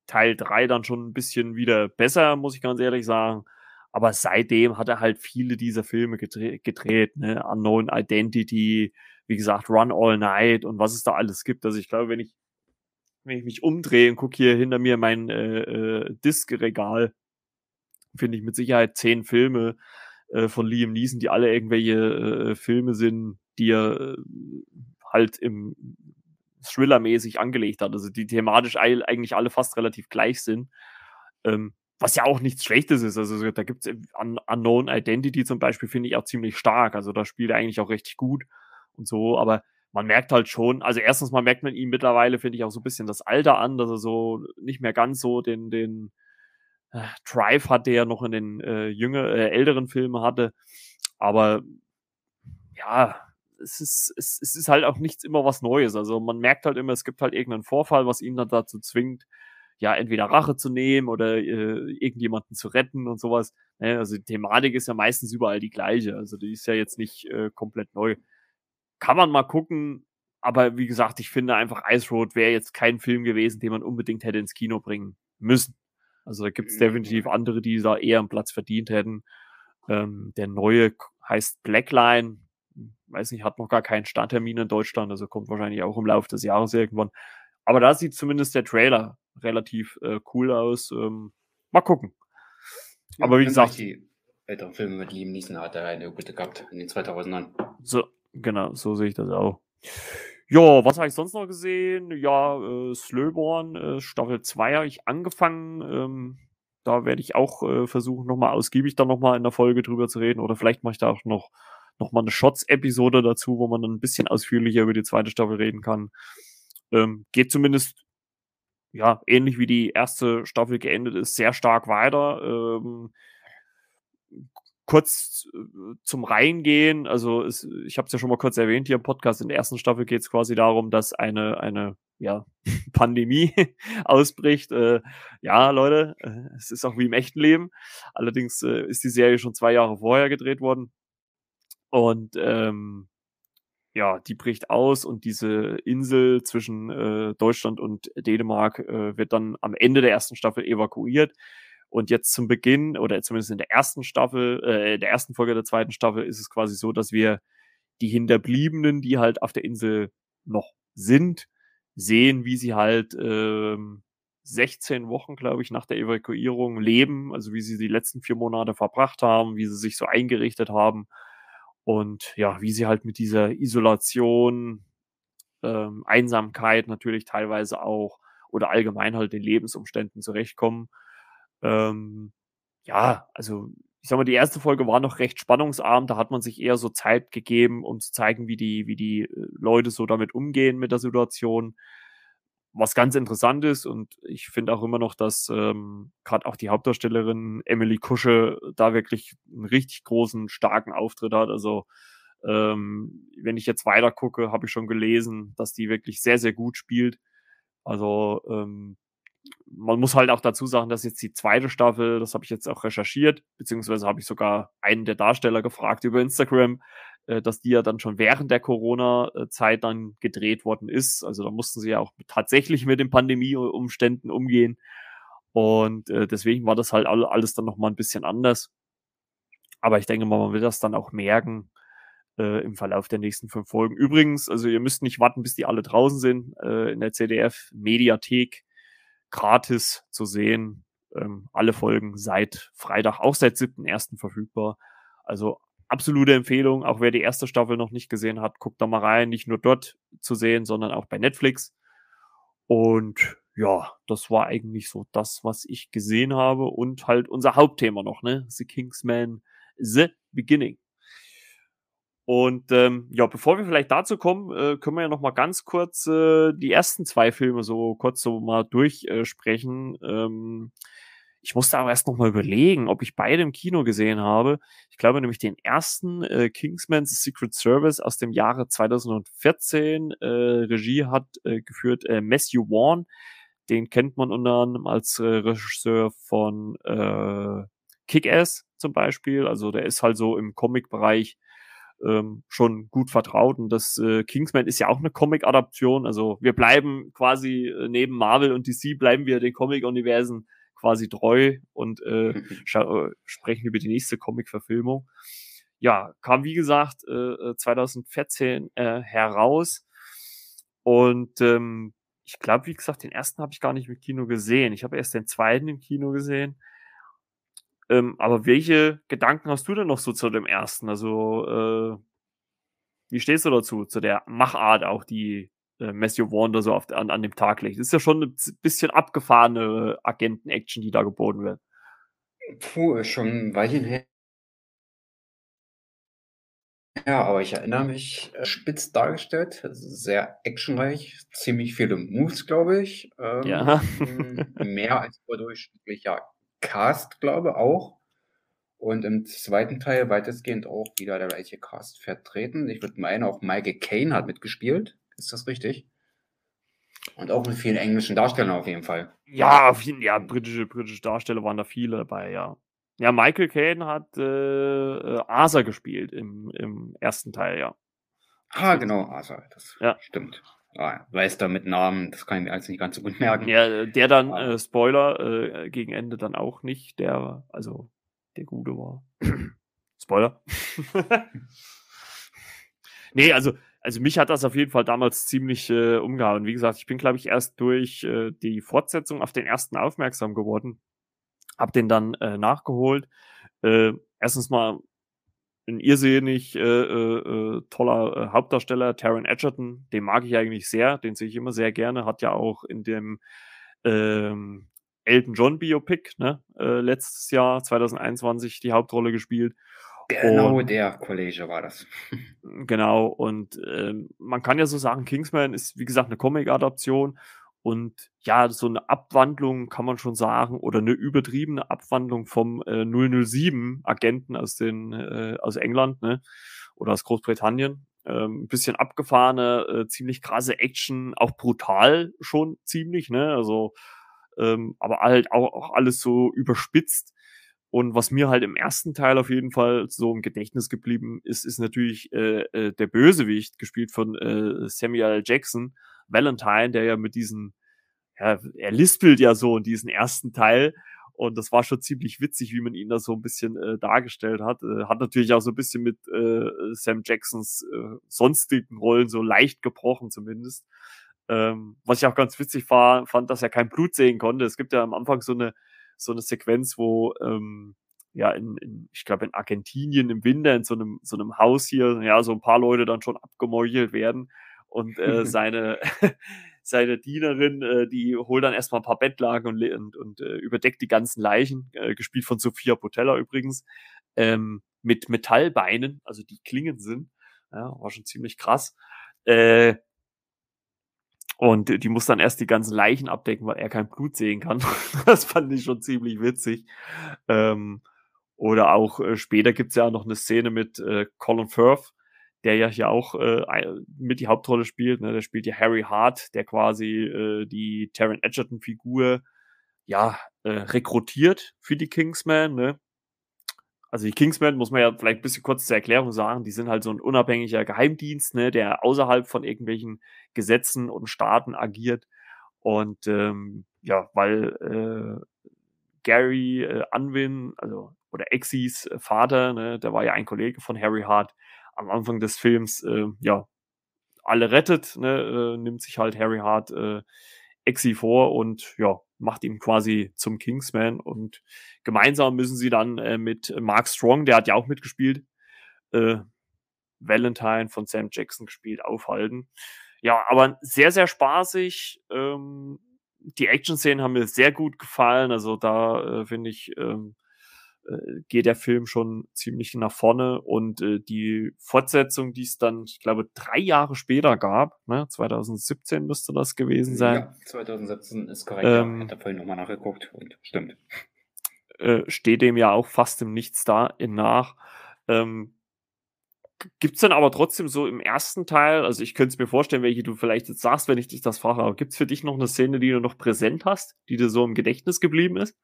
Teil 3 dann schon ein bisschen wieder besser, muss ich ganz ehrlich sagen. Aber seitdem hat er halt viele dieser Filme gedreht, gedreht ne? Unknown Identity, wie gesagt, Run All Night und was es da alles gibt. Also ich glaube, wenn ich, wenn ich mich umdrehe und gucke hier hinter mir mein äh, äh, Diskregal, finde ich mit Sicherheit zehn Filme äh, von Liam Neeson, die alle irgendwelche äh, Filme sind, die er äh, halt im Thriller-mäßig angelegt hat. Also die thematisch eigentlich alle fast relativ gleich sind. Ähm, was ja auch nichts Schlechtes ist. Also da gibt es Un Unknown Identity zum Beispiel, finde ich auch ziemlich stark. Also da spielt er eigentlich auch richtig gut und so, aber man merkt halt schon, also erstens mal merkt man ihm mittlerweile, finde ich, auch so ein bisschen das Alter an, dass er so nicht mehr ganz so den, den äh, Drive hat, der er noch in den äh, jünger, äh, älteren Filmen hatte. Aber ja, es ist, es, es ist halt auch nichts immer was Neues. Also man merkt halt immer, es gibt halt irgendeinen Vorfall, was ihn dann dazu zwingt, ja, entweder Rache zu nehmen oder äh, irgendjemanden zu retten und sowas. Ne? Also die Thematik ist ja meistens überall die gleiche. Also die ist ja jetzt nicht äh, komplett neu. Kann man mal gucken, aber wie gesagt, ich finde einfach Ice Road wäre jetzt kein Film gewesen, den man unbedingt hätte ins Kino bringen müssen. Also da gibt es definitiv andere, die da eher einen Platz verdient hätten. Ähm, der neue heißt Blackline. Weiß nicht, hat noch gar keinen Starttermin in Deutschland, also kommt wahrscheinlich auch im Laufe des Jahres irgendwann. Aber da sieht zumindest der Trailer relativ äh, cool aus. Ähm, mal gucken. Aber wie gesagt. Die älteren Filme mit Liam Neeson hat er eine gute gehabt in den 2000ern. So, genau, so sehe ich das auch. Ja, was habe ich sonst noch gesehen? Ja, äh, Slöborn, äh, Staffel 2 habe ich angefangen. Ähm, da werde ich auch äh, versuchen, nochmal ausgiebig dann nochmal in der Folge drüber zu reden. Oder vielleicht mache ich da auch noch, noch mal eine Shots-Episode dazu, wo man dann ein bisschen ausführlicher über die zweite Staffel reden kann. Ähm, geht zumindest, ja, ähnlich wie die erste Staffel geendet ist, sehr stark weiter. Ähm, kurz äh, zum Reingehen, also es, ich habe es ja schon mal kurz erwähnt hier im Podcast, in der ersten Staffel geht es quasi darum, dass eine, eine ja, Pandemie ausbricht. Äh, ja, Leute, äh, es ist auch wie im echten Leben. Allerdings äh, ist die Serie schon zwei Jahre vorher gedreht worden. Und ähm, ja, die bricht aus und diese Insel zwischen äh, Deutschland und Dänemark äh, wird dann am Ende der ersten Staffel evakuiert. Und jetzt zum Beginn, oder zumindest in der ersten Staffel, äh, der ersten Folge der zweiten Staffel, ist es quasi so, dass wir die Hinterbliebenen, die halt auf der Insel noch sind, sehen, wie sie halt ähm, 16 Wochen, glaube ich, nach der Evakuierung leben, also wie sie die letzten vier Monate verbracht haben, wie sie sich so eingerichtet haben und ja, wie sie halt mit dieser Isolation, ähm, Einsamkeit natürlich teilweise auch oder allgemein halt den Lebensumständen zurechtkommen. Ähm, ja, also ich sag mal, die erste Folge war noch recht spannungsarm. Da hat man sich eher so Zeit gegeben, um zu zeigen, wie die, wie die äh, Leute so damit umgehen mit der Situation. Was ganz interessant ist und ich finde auch immer noch, dass ähm, gerade auch die Hauptdarstellerin Emily Kusche da wirklich einen richtig großen, starken Auftritt hat. Also ähm, wenn ich jetzt weiter gucke, habe ich schon gelesen, dass die wirklich sehr, sehr gut spielt. Also ähm, man muss halt auch dazu sagen, dass jetzt die zweite Staffel, das habe ich jetzt auch recherchiert, beziehungsweise habe ich sogar einen der Darsteller gefragt über Instagram, äh, dass die ja dann schon während der Corona-Zeit dann gedreht worden ist. Also da mussten sie ja auch tatsächlich mit den Pandemieumständen umgehen. Und äh, deswegen war das halt alles dann nochmal ein bisschen anders. Aber ich denke mal, man will das dann auch merken äh, im Verlauf der nächsten fünf Folgen. Übrigens, also ihr müsst nicht warten, bis die alle draußen sind. Äh, in der CDF-Mediathek gratis zu sehen. Ähm, alle Folgen seit Freitag, auch seit 7.1. verfügbar. Also absolute Empfehlung, auch wer die erste Staffel noch nicht gesehen hat, guckt da mal rein, nicht nur dort zu sehen, sondern auch bei Netflix. Und ja, das war eigentlich so das, was ich gesehen habe und halt unser Hauptthema noch, ne? The Kingsman, The Beginning. Und ähm, ja, bevor wir vielleicht dazu kommen, äh, können wir ja noch mal ganz kurz äh, die ersten zwei Filme so kurz so mal durchsprechen. Äh, ähm, ich musste aber erst noch mal überlegen, ob ich beide im Kino gesehen habe. Ich glaube nämlich den ersten äh, Kingsman's Secret Service aus dem Jahre 2014. Äh, Regie hat äh, geführt äh, Matthew Vaughn. Den kennt man unter anderem als äh, Regisseur von äh, Kick-Ass zum Beispiel. Also der ist halt so im Comic-Bereich ähm, schon gut vertraut. Und das äh, Kingsman ist ja auch eine Comic-Adaption. Also wir bleiben quasi äh, neben Marvel und DC bleiben wir den Comic-Universen quasi treu und äh, äh, sprechen über die nächste Comic-Verfilmung. Ja, kam wie gesagt äh, 2014 äh, äh, heraus. Und ähm, ich glaube, wie gesagt, den ersten habe ich gar nicht im Kino gesehen. Ich habe erst den zweiten im Kino gesehen. Ähm, aber welche Gedanken hast du denn noch so zu dem ersten? Also, äh, wie stehst du dazu, zu der Machart auch, die äh, Matthew Warner so auf, an, an dem Tag legt? Das ist ja schon ein bisschen abgefahrene Agenten-Action, die da geboten wird. Puh, schon ein Weilchen her. Ja, aber ich erinnere mich, äh, spitz dargestellt, sehr actionreich, ziemlich viele Moves, glaube ich. Ähm, ja. mehr als überdurchschnittlicher Cast, glaube auch. Und im zweiten Teil weitestgehend auch wieder der gleiche Cast vertreten. Ich würde meinen, auch Michael Caine hat mitgespielt. Ist das richtig? Und auch mit vielen englischen Darstellern auf jeden Fall. Ja, auf jeden, ja, britische, britische Darsteller waren da viele dabei, ja. Ja, Michael Caine hat äh, äh, Asa gespielt im, im ersten Teil, ja. Ah, genau, Asa, das ja. stimmt. Ah, weiß da mit Namen, das kann ich mir alles nicht ganz so gut merken. Ja, der dann, äh, Spoiler, äh, gegen Ende dann auch nicht, der, also der Gute war. Spoiler. nee, also, also mich hat das auf jeden Fall damals ziemlich äh, umgehauen. Wie gesagt, ich bin, glaube ich, erst durch äh, die Fortsetzung auf den ersten aufmerksam geworden. Hab den dann äh, nachgeholt. Äh, erstens mal ein irrsinnig äh, äh, äh, toller äh, Hauptdarsteller, Taron Edgerton. Den mag ich eigentlich sehr, den sehe ich immer sehr gerne. Hat ja auch in dem ähm, Elton John Biopic ne, äh, letztes Jahr 2021 die Hauptrolle gespielt. Genau und, der Kollege war das. Genau, und äh, man kann ja so sagen, Kingsman ist wie gesagt eine Comic-Adaption und ja, so eine Abwandlung kann man schon sagen oder eine übertriebene Abwandlung vom äh, 007 Agenten aus den äh, aus England, ne? Oder aus Großbritannien. Ähm, ein bisschen abgefahrene, äh, ziemlich krasse Action, auch brutal schon ziemlich, ne? Also ähm, aber halt auch, auch alles so überspitzt. Und was mir halt im ersten Teil auf jeden Fall so im Gedächtnis geblieben ist, ist natürlich äh, äh, der Bösewicht, gespielt von äh, Samuel Jackson, Valentine, der ja mit diesen, ja, er lispelt ja so in diesen ersten Teil. Und das war schon ziemlich witzig, wie man ihn da so ein bisschen äh, dargestellt hat. Äh, hat natürlich auch so ein bisschen mit äh, Sam Jacksons äh, sonstigen Rollen so leicht gebrochen zumindest. Ähm, was ich auch ganz witzig war, fand, dass er kein Blut sehen konnte. Es gibt ja am Anfang so eine, so eine Sequenz, wo ähm, ja in, in ich glaube in Argentinien im Winter in so einem so einem Haus hier ja so ein paar Leute dann schon abgemeuchelt werden und äh, seine seine Dienerin, äh, die holt dann erstmal ein paar Bettlagen und, und, und äh, überdeckt die ganzen Leichen, äh, gespielt von Sophia Potella übrigens, ähm, mit Metallbeinen, also die Klingen sind. Ja, war schon ziemlich krass. Äh, und die muss dann erst die ganzen Leichen abdecken, weil er kein Blut sehen kann. das fand ich schon ziemlich witzig. Ähm, oder auch äh, später gibt's ja noch eine Szene mit äh, Colin Firth, der ja hier auch äh, mit die Hauptrolle spielt. Ne? Der spielt ja Harry Hart, der quasi äh, die Taron Edgerton-Figur ja äh, rekrutiert für die Kingsman. Ne? also die Kingsmen, muss man ja vielleicht ein bisschen kurz zur Erklärung sagen, die sind halt so ein unabhängiger Geheimdienst, ne, der außerhalb von irgendwelchen Gesetzen und Staaten agiert. Und ähm, ja, weil äh, Gary äh, Unwin, also oder Exis Vater, ne, der war ja ein Kollege von Harry Hart, am Anfang des Films, äh, ja, alle rettet, ne, äh, nimmt sich halt Harry Hart äh, Exi vor und ja, macht ihn quasi zum Kingsman und gemeinsam müssen sie dann äh, mit Mark Strong, der hat ja auch mitgespielt, äh, Valentine von Sam Jackson gespielt, aufhalten. Ja, aber sehr, sehr spaßig. Ähm, die Action-Szenen haben mir sehr gut gefallen. Also da äh, finde ich, ähm, äh, geht der Film schon ziemlich nach vorne und äh, die Fortsetzung, die es dann, ich glaube, drei Jahre später gab, ne, 2017 müsste das gewesen sein. Ja, 2017 ist korrekt, ähm, ja. Ich habe vorhin nochmal nachgeguckt und stimmt. Äh, steht dem ja auch fast im Nichts da in nach. Ähm, Gibt's dann aber trotzdem so im ersten Teil, also ich könnte es mir vorstellen, welche du vielleicht jetzt sagst, wenn ich dich das frage, aber gibt's für dich noch eine Szene, die du noch präsent hast, die dir so im Gedächtnis geblieben ist?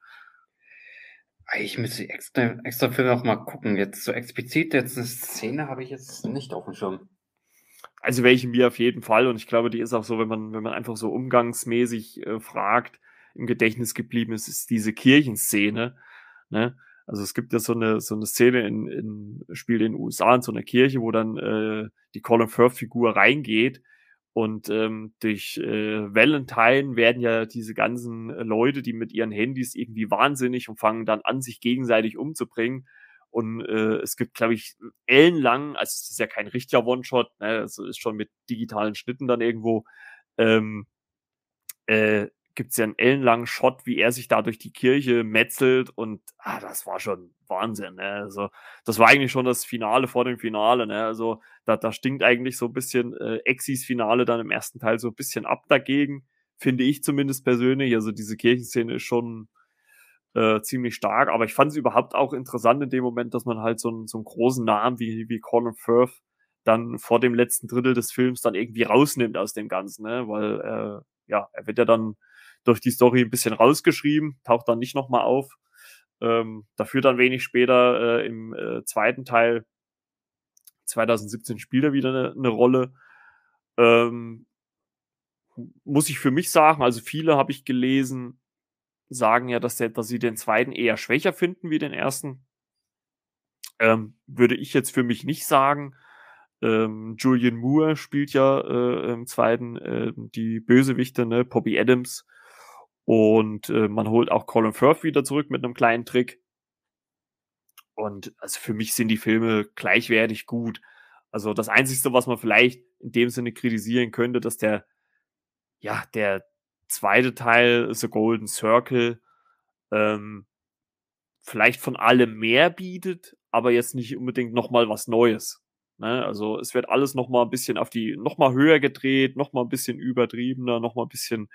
Ich müsste extra, extra für noch mal gucken. Jetzt so explizit, jetzt eine Szene habe ich jetzt nicht auf dem Schirm. Also welche mir auf jeden Fall. Und ich glaube, die ist auch so, wenn man, wenn man einfach so umgangsmäßig äh, fragt, im Gedächtnis geblieben ist, ist diese Kirchenszene. Ne? Also es gibt ja so eine, so eine Szene in, in Spiel in den USA in so einer Kirche, wo dann äh, die Colin Firth-Figur reingeht und ähm, durch äh, Valentine werden ja diese ganzen äh, Leute, die mit ihren Handys irgendwie wahnsinnig und fangen dann an, sich gegenseitig umzubringen. Und äh, es gibt, glaube ich, ellenlang, also es ist ja kein richtiger One-Shot, ne, es ist schon mit digitalen Schnitten dann irgendwo, ähm, äh, gibt es ja einen ellenlangen Shot, wie er sich da durch die Kirche metzelt und ah, das war schon Wahnsinn. Ne? Also das war eigentlich schon das Finale vor dem Finale. Ne? Also da, da stinkt eigentlich so ein bisschen äh, Exis Finale dann im ersten Teil so ein bisschen ab dagegen, finde ich zumindest persönlich. Also diese Kirchenszene ist schon äh, ziemlich stark, aber ich fand es überhaupt auch interessant in dem Moment, dass man halt so, einen so einen großen Namen wie, wie Colin Firth dann vor dem letzten Drittel des Films dann irgendwie rausnimmt aus dem Ganzen, ne? weil äh, ja, er wird ja dann durch die Story ein bisschen rausgeschrieben, taucht dann nicht nochmal auf. Ähm, dafür dann wenig später äh, im äh, zweiten Teil 2017 spielt er wieder eine, eine Rolle. Ähm, muss ich für mich sagen, also viele habe ich gelesen, sagen ja, dass, der, dass sie den zweiten eher schwächer finden wie den ersten. Ähm, würde ich jetzt für mich nicht sagen. Ähm, Julian Moore spielt ja äh, im zweiten äh, die Bösewichte, ne? Poppy Adams und äh, man holt auch Colin Firth wieder zurück mit einem kleinen Trick. Und also für mich sind die Filme gleichwertig gut. Also das Einzige, was man vielleicht in dem Sinne kritisieren könnte, dass der, ja, der zweite Teil, The Golden Circle, ähm, vielleicht von allem mehr bietet, aber jetzt nicht unbedingt nochmal was Neues. Ne? Also es wird alles nochmal ein bisschen auf die, nochmal höher gedreht, nochmal ein bisschen übertriebener, nochmal ein bisschen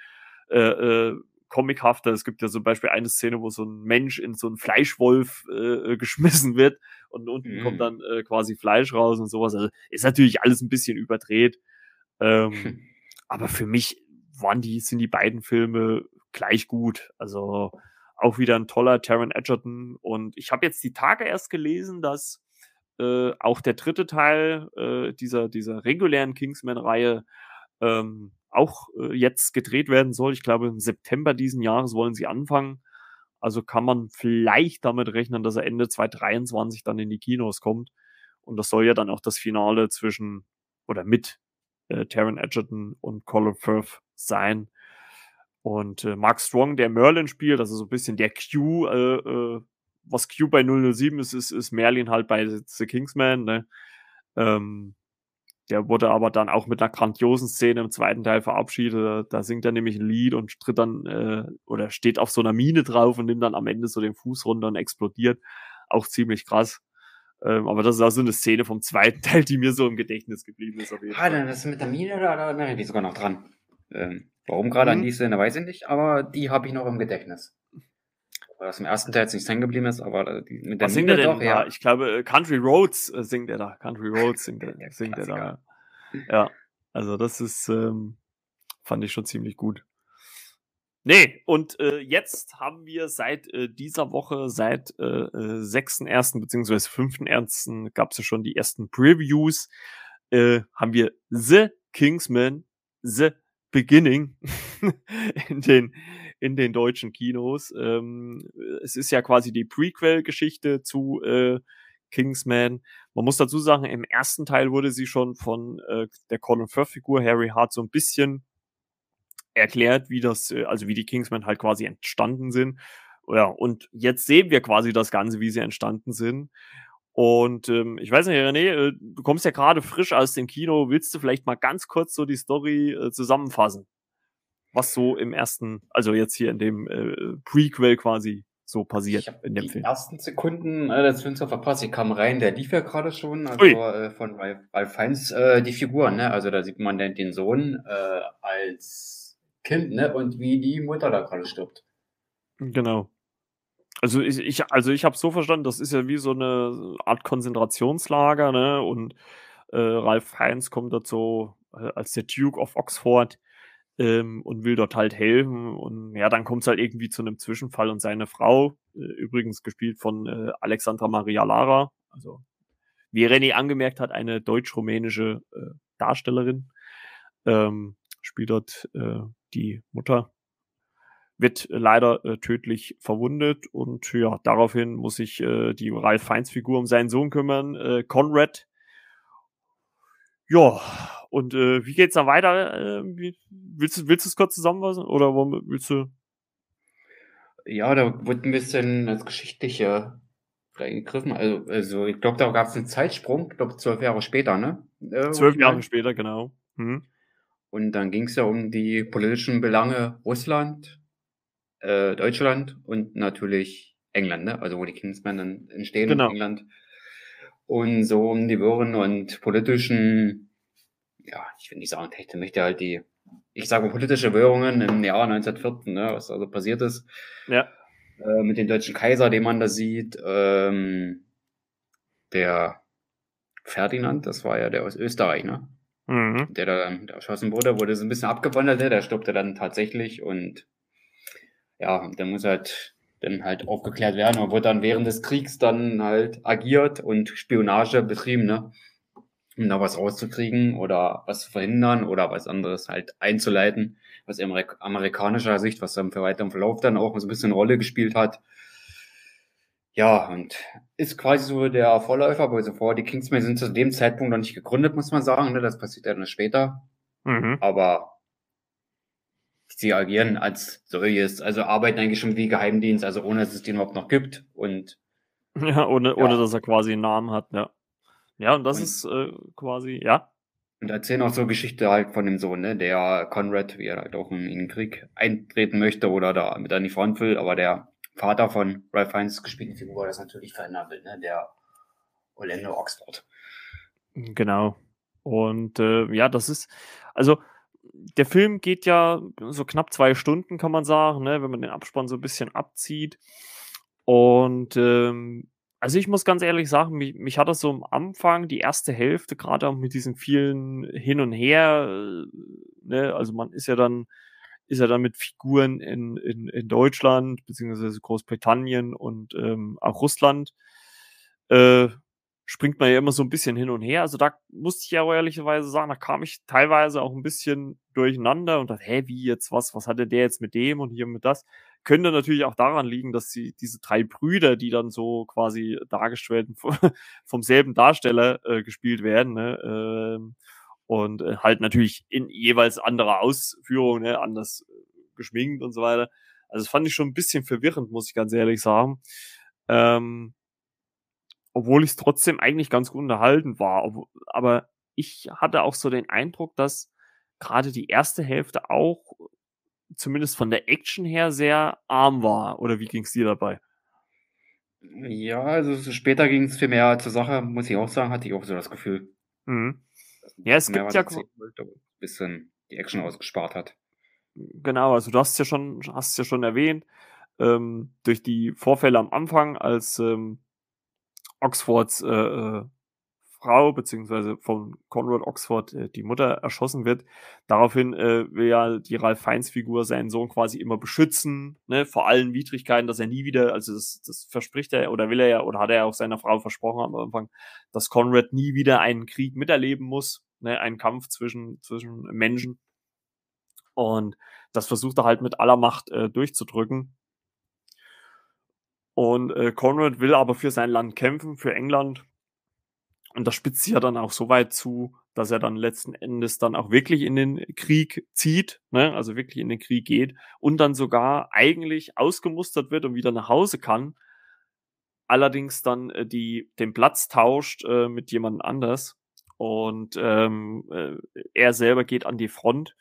äh, äh, comichafter. Es gibt ja zum Beispiel eine Szene, wo so ein Mensch in so einen Fleischwolf äh, äh geschmissen wird und unten mm. kommt dann äh, quasi Fleisch raus und sowas. Also ist natürlich alles ein bisschen überdreht. Ähm, aber für mich waren die, sind die beiden Filme gleich gut. Also auch wieder ein toller Taron Edgerton. Und ich habe jetzt die Tage erst gelesen, dass äh, auch der dritte Teil äh, dieser, dieser regulären Kingsman-Reihe ähm, auch äh, jetzt gedreht werden soll. Ich glaube, im September diesen Jahres wollen sie anfangen. Also kann man vielleicht damit rechnen, dass er Ende 2023 dann in die Kinos kommt. Und das soll ja dann auch das Finale zwischen oder mit äh, Taron Edgerton und Colin Firth sein. Und äh, Mark Strong, der Merlin spielt, also so ein bisschen der Q, äh, äh, was Q bei 007 ist, ist, ist Merlin halt bei The Kingsman. Ne? Ähm, der wurde aber dann auch mit einer grandiosen Szene im zweiten Teil verabschiedet. Da singt er nämlich ein Lied und tritt dann äh, oder steht auf so einer Mine drauf und nimmt dann am Ende so den Fuß runter und explodiert. Auch ziemlich krass. Ähm, aber das ist auch so eine Szene vom zweiten Teil, die mir so im Gedächtnis geblieben ist. Auf jeden ah, dann das mit der Mine, da, da, da bin ich sogar noch dran. Ähm, warum gerade mhm. an die Szene, weiß ich nicht, aber die habe ich noch im Gedächtnis. Weil das im ersten Teil jetzt nicht hängen geblieben ist, aber die, mit der Was singt er denn doch, ja. Ich glaube, äh, Country Roads äh, singt er da. Country Roads singt er, singt er da. Ja, also das ist, ähm, fand ich schon ziemlich gut. Nee, und äh, jetzt haben wir seit äh, dieser Woche, seit äh, 6.1. bzw. 5.1. gab es ja schon die ersten Previews, äh, haben wir The Kingsman, The Beginning in den, in den deutschen Kinos. Ähm, es ist ja quasi die Prequel-Geschichte zu äh, Kingsman. Man muss dazu sagen, im ersten Teil wurde sie schon von äh, der Colin Firth-Figur Harry Hart so ein bisschen erklärt, wie das, äh, also wie die Kingsmen halt quasi entstanden sind. Ja, und jetzt sehen wir quasi das Ganze, wie sie entstanden sind. Und ähm, ich weiß nicht, René, äh, du kommst ja gerade frisch aus dem Kino. Willst du vielleicht mal ganz kurz so die Story äh, zusammenfassen? Was so im ersten, also jetzt hier in dem äh, Prequel quasi so passiert ich in dem die Film. Die ersten Sekunden äh, des Films verpasst. Ich kam rein, der lief ja gerade schon, also äh, von Ralph, Ralph Fiennes, äh, die Figur, ne? Also da sieht man den, den Sohn äh, als Kind, ne? Und wie die Mutter da gerade stirbt. Genau. Also ich, ich also ich habe so verstanden, das ist ja wie so eine Art Konzentrationslager, ne? Und äh, Ralph Heinz kommt dazu äh, als der Duke of Oxford ähm, und will dort halt helfen. Und ja, dann kommt es halt irgendwie zu einem Zwischenfall und seine Frau, äh, übrigens gespielt von äh, Alexandra Maria Lara, also wie René angemerkt hat, eine deutsch-rumänische äh, Darstellerin, ähm, spielt dort die Mutter wird leider äh, tödlich verwundet und ja, daraufhin muss sich äh, die Ralph Fiennes Figur um seinen Sohn kümmern, äh, Conrad. Ja, und äh, wie geht's da weiter? Äh, wie, willst du willst du es kurz zusammenfassen oder willst du? Ja, da wird ein bisschen das Geschichtliche reingegriffen. Also, also ich glaube, da gab es einen Zeitsprung, ich glaube zwölf Jahre später, ne? Äh, zwölf Jahre später, genau. Mhm. Und dann ging es ja um die politischen Belange Russland, äh, Deutschland und natürlich England, ne? also wo die Kingsmen dann entstehen genau. in England. Und so um die Wirren und politischen, ja, ich will nicht sagen, Technik möchte halt die, ich sage mal politische Währungen im Jahr 1914, ne, was also passiert ist. Ja. Äh, mit dem deutschen Kaiser, den man da sieht, ähm, der Ferdinand, das war ja der aus Österreich, ne? mhm. der da der erschossen wurde, wurde so ein bisschen abgewandelt, der stoppte dann tatsächlich und ja, der muss halt dann halt aufgeklärt werden und wurde dann während des Kriegs dann halt agiert und Spionage betrieben, ne? Um da was rauszukriegen oder was zu verhindern oder was anderes halt einzuleiten, was amerikanischer Sicht, was dann für weiteren Verlauf dann auch so ein bisschen eine Rolle gespielt hat. Ja, und ist quasi so der Vorläufer, aber zuvor die Kingsmen sind zu dem Zeitpunkt noch nicht gegründet, muss man sagen. Ne? Das passiert ja dann später. Mhm. Aber sie agieren als solches, also arbeiten eigentlich schon wie Geheimdienst, also ohne dass es den überhaupt noch gibt. Und ja, ohne, ja. ohne dass er quasi einen Namen hat, ja. Ja, und das und, ist äh, quasi, ja. Und erzählen auch so Geschichte halt von dem Sohn, ne, der Conrad, wie er halt auch in, in den Krieg eintreten möchte oder da mit an die Front will, aber der Vater von Ralph Fiennes gespielten Figur das natürlich verändern will, ne? der Orlando Oxford. Genau. Und äh, ja, das ist, also der Film geht ja so knapp zwei Stunden, kann man sagen, ne, wenn man den Abspann so ein bisschen abzieht. Und ähm, also ich muss ganz ehrlich sagen, mich, mich hat das so am Anfang, die erste Hälfte, gerade auch mit diesen vielen Hin und Her, äh, ne, also man ist ja dann, ist ja dann mit Figuren in, in, in Deutschland, beziehungsweise Großbritannien und ähm, auch Russland, äh, springt man ja immer so ein bisschen hin und her. Also da musste ich ja ehrlicherweise sagen, da kam ich teilweise auch ein bisschen durcheinander und dachte, hä, wie jetzt was, was hatte der jetzt mit dem und hier mit das? Könnte natürlich auch daran liegen, dass sie diese drei Brüder, die dann so quasi dargestellt vom selben Darsteller äh, gespielt werden, ne? Ähm, und äh, halt natürlich in jeweils anderer Ausführung, ne? anders äh, geschminkt und so weiter. Also das fand ich schon ein bisschen verwirrend, muss ich ganz ehrlich sagen. Ähm, obwohl ich es trotzdem eigentlich ganz gut unterhalten war. aber ich hatte auch so den Eindruck, dass gerade die erste Hälfte auch zumindest von der Action her sehr arm war. Oder wie ging es dir dabei? Ja, also später ging es viel mehr zur Sache, muss ich auch sagen, hatte ich auch so das Gefühl. Mhm. Ja, es gibt ja ein bisschen die Action ausgespart hat. Genau, also du hast ja schon, hast ja schon erwähnt, ähm, durch die Vorfälle am Anfang, als ähm, Oxfords äh, äh, Frau, beziehungsweise von Conrad Oxford, äh, die Mutter, erschossen wird. Daraufhin äh, will ja die Ralph Fiennes Figur seinen Sohn quasi immer beschützen, ne, vor allen Widrigkeiten, dass er nie wieder, also das, das verspricht er, oder will er ja, oder hat er ja auch seiner Frau versprochen am Anfang, dass Conrad nie wieder einen Krieg miterleben muss, ne, einen Kampf zwischen, zwischen Menschen. Und das versucht er halt mit aller Macht äh, durchzudrücken. Und äh, Conrad will aber für sein Land kämpfen, für England. Und das spitzt sich ja dann auch so weit zu, dass er dann letzten Endes dann auch wirklich in den Krieg zieht, ne? also wirklich in den Krieg geht und dann sogar eigentlich ausgemustert wird und wieder nach Hause kann. Allerdings dann äh, die, den Platz tauscht äh, mit jemand anders. Und ähm, äh, er selber geht an die Front.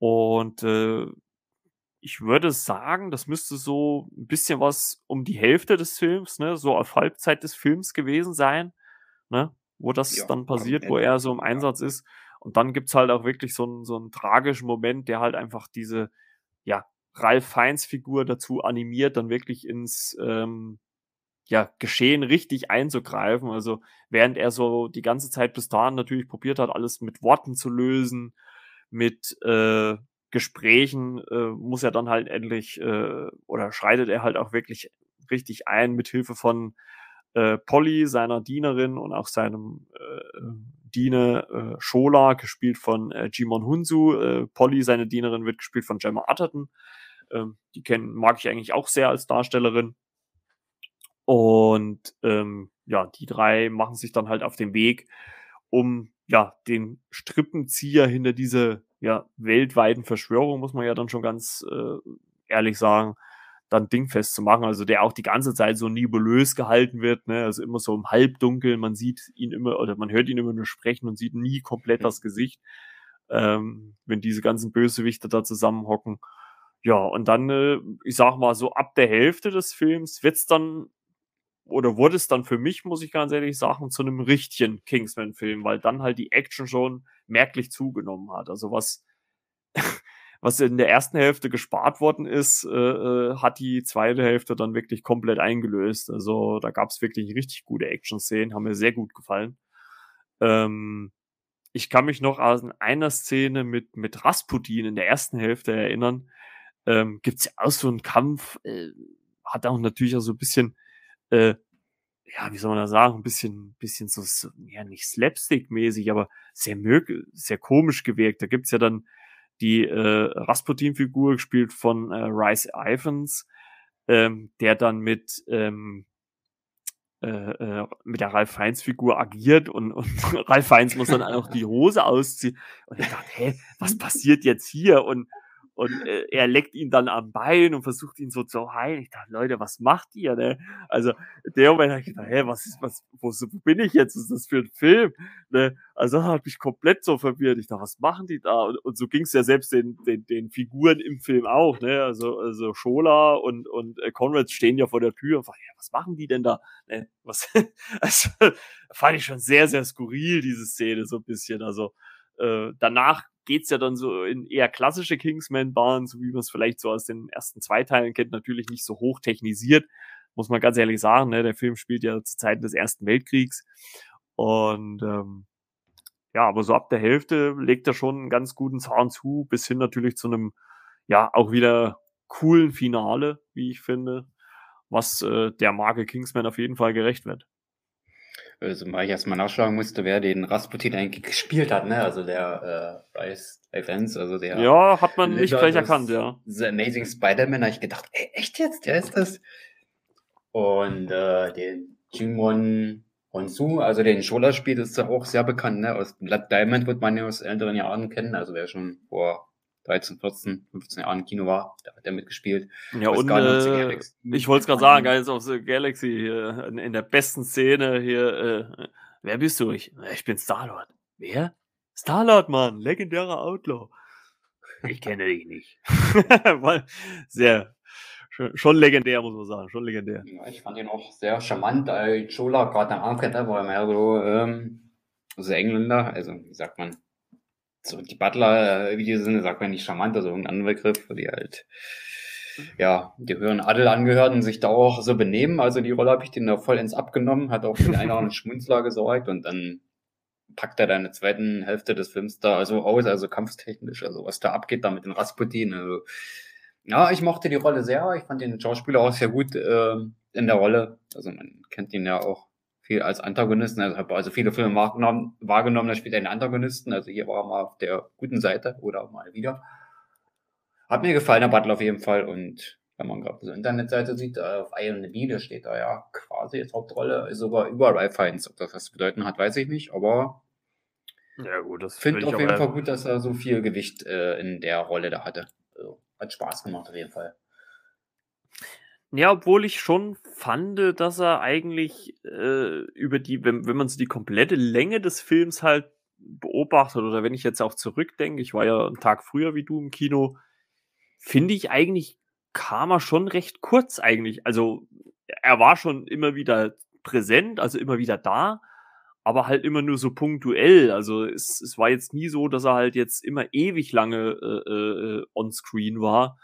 Und äh, ich würde sagen, das müsste so ein bisschen was um die Hälfte des Films, ne, so auf Halbzeit des Films gewesen sein, ne, wo das ja, dann passiert, wo er so im Einsatz ist. Und dann gibt's halt auch wirklich so einen, so einen tragischen Moment, der halt einfach diese, ja, Ralf Feins Figur dazu animiert, dann wirklich ins, ähm, ja, Geschehen richtig einzugreifen. Also während er so die ganze Zeit bis dahin natürlich probiert hat, alles mit Worten zu lösen, mit äh, Gesprächen äh, muss er dann halt endlich äh, oder schreitet er halt auch wirklich richtig ein mit Hilfe von äh, Polly, seiner Dienerin und auch seinem äh, Diener äh, Shola, gespielt von äh, Jimon Hunsu. Äh, Polly, seine Dienerin, wird gespielt von Gemma Atherton. Ähm, die kennen, mag ich eigentlich auch sehr als Darstellerin. Und ähm, ja, die drei machen sich dann halt auf den Weg, um ja den Strippenzieher hinter diese ja, weltweiten Verschwörung, muss man ja dann schon ganz äh, ehrlich sagen, dann dingfest zu machen. Also der auch die ganze Zeit so nebulös gehalten wird, ne? also immer so im Halbdunkel, man sieht ihn immer oder man hört ihn immer nur sprechen und sieht nie komplett das Gesicht, ähm, wenn diese ganzen Bösewichte da zusammenhocken. Ja, und dann, äh, ich sag mal, so ab der Hälfte des Films wird's dann oder wurde es dann für mich, muss ich ganz ehrlich sagen, zu einem richtigen Kingsman-Film, weil dann halt die Action schon merklich zugenommen hat. Also was, was in der ersten Hälfte gespart worden ist, äh, äh, hat die zweite Hälfte dann wirklich komplett eingelöst. Also da gab es wirklich richtig gute Action-Szenen, haben mir sehr gut gefallen. Ähm, ich kann mich noch an einer Szene mit, mit Rasputin in der ersten Hälfte erinnern. Ähm, Gibt es ja auch so einen Kampf, äh, hat auch natürlich auch so ein bisschen äh, ja, wie soll man da sagen, ein bisschen, bisschen so, ja, nicht slapstick-mäßig, aber sehr mög sehr komisch gewirkt. Da gibt's ja dann die äh, Rasputin-Figur gespielt von äh, Rice Ivans, ähm, der dann mit ähm, äh, äh, mit der Ralf Feins Figur agiert und, und Ralf Feins muss dann auch die Hose ausziehen. Und ich dachte, hä, was passiert jetzt hier? Und und äh, er leckt ihn dann am Bein und versucht ihn so zu heilen. Ich dachte, Leute, was macht ihr, ne? Also, der Moment habe ich gedacht, hä, was ist, was, wo, wo bin ich jetzt? Was ist das für ein Film? Ne? Also, das hat mich komplett so verwirrt. Ich dachte, was machen die da? Und, und so ging es ja selbst den, den, den Figuren im Film auch, ne? Also, also Schola und, und äh, Conrad stehen ja vor der Tür und fragen, ja, was machen die denn da? Ne? Was, also, fand ich schon sehr, sehr skurril, diese Szene, so ein bisschen. Also, äh, danach geht's ja dann so in eher klassische Kingsman-Bahnen, so wie man es vielleicht so aus den ersten zwei Teilen kennt, natürlich nicht so hoch technisiert, muss man ganz ehrlich sagen. Ne? Der Film spielt ja zu Zeiten des Ersten Weltkriegs. Und ähm, ja, aber so ab der Hälfte legt er schon einen ganz guten Zahn zu, bis hin natürlich zu einem, ja, auch wieder coolen Finale, wie ich finde, was äh, der Marke Kingsman auf jeden Fall gerecht wird. Also, weil ich erstmal nachschlagen musste, wer den Rasputin eigentlich gespielt hat, ne? Also der äh, Bryce Evans, also der. Ja, hat man nicht gleich erkannt, ja. The Amazing Spider-Man, habe ich gedacht, ey, echt jetzt? Der ist das? Und äh, den Jimon Honsu, also den Schola spielt, ist ja auch sehr bekannt, ne? Aus Blood Diamond wird man ja aus älteren Jahren kennen, also wer schon vor 13, 14, 15 Jahren im Kino war, da hat er mitgespielt. Ja, und äh, ich wollte es gerade sagen, Guys of the Galaxy hier in, in der besten Szene hier. Äh, wer bist du? Ich, ich bin Starlord. Wer? Starlord, Mann, legendärer Outlaw. Ich kenne dich nicht. Sehr, schon, legendär, muss man sagen, schon legendär. Ja, ich fand ihn auch sehr charmant, äh, Chola, gerade am Anfang, da war er mehr so, ähm, so Engländer, also, wie sagt man, so die Butler, wie die sind, sagt man nicht charmant, also irgendein anderer Begriff, die halt, ja, die höheren Adel angehören, sich da auch so benehmen. Also die Rolle habe ich den da vollends abgenommen, hat auch für den einen oder anderen Schmunzler gesorgt und dann packt er da in der zweiten Hälfte des Films da also aus, also kampftechnisch, also was da abgeht da mit den Rasputin. Also, ja, ich mochte die Rolle sehr. Ich fand den Schauspieler auch sehr gut äh, in der Rolle. Also man kennt ihn ja auch viel als Antagonisten. Also habe also viele Filme wahrgenommen, wahrgenommen, da spielt er einen Antagonisten. Also hier war er mal auf der guten Seite oder mal wieder. Hat mir gefallen, der Butler auf jeden Fall. Und wenn man gerade so Internetseite sieht, äh, auf IMDb, da steht da ja quasi jetzt Hauptrolle, ist sogar über Ralph Fiennes. Ob das was zu bedeuten hat, weiß ich nicht, aber ja, gut, das finde auf jeden Fall gut, dass er so viel Gewicht äh, in der Rolle da hatte. Also, hat Spaß gemacht auf jeden Fall. Ja, obwohl ich schon fand, dass er eigentlich äh, über die, wenn, wenn man so die komplette Länge des Films halt beobachtet, oder wenn ich jetzt auch zurückdenke, ich war ja einen Tag früher wie du im Kino, finde ich eigentlich, kam er schon recht kurz eigentlich. Also er war schon immer wieder präsent, also immer wieder da, aber halt immer nur so punktuell. Also es, es war jetzt nie so, dass er halt jetzt immer ewig lange äh, äh, on-screen war.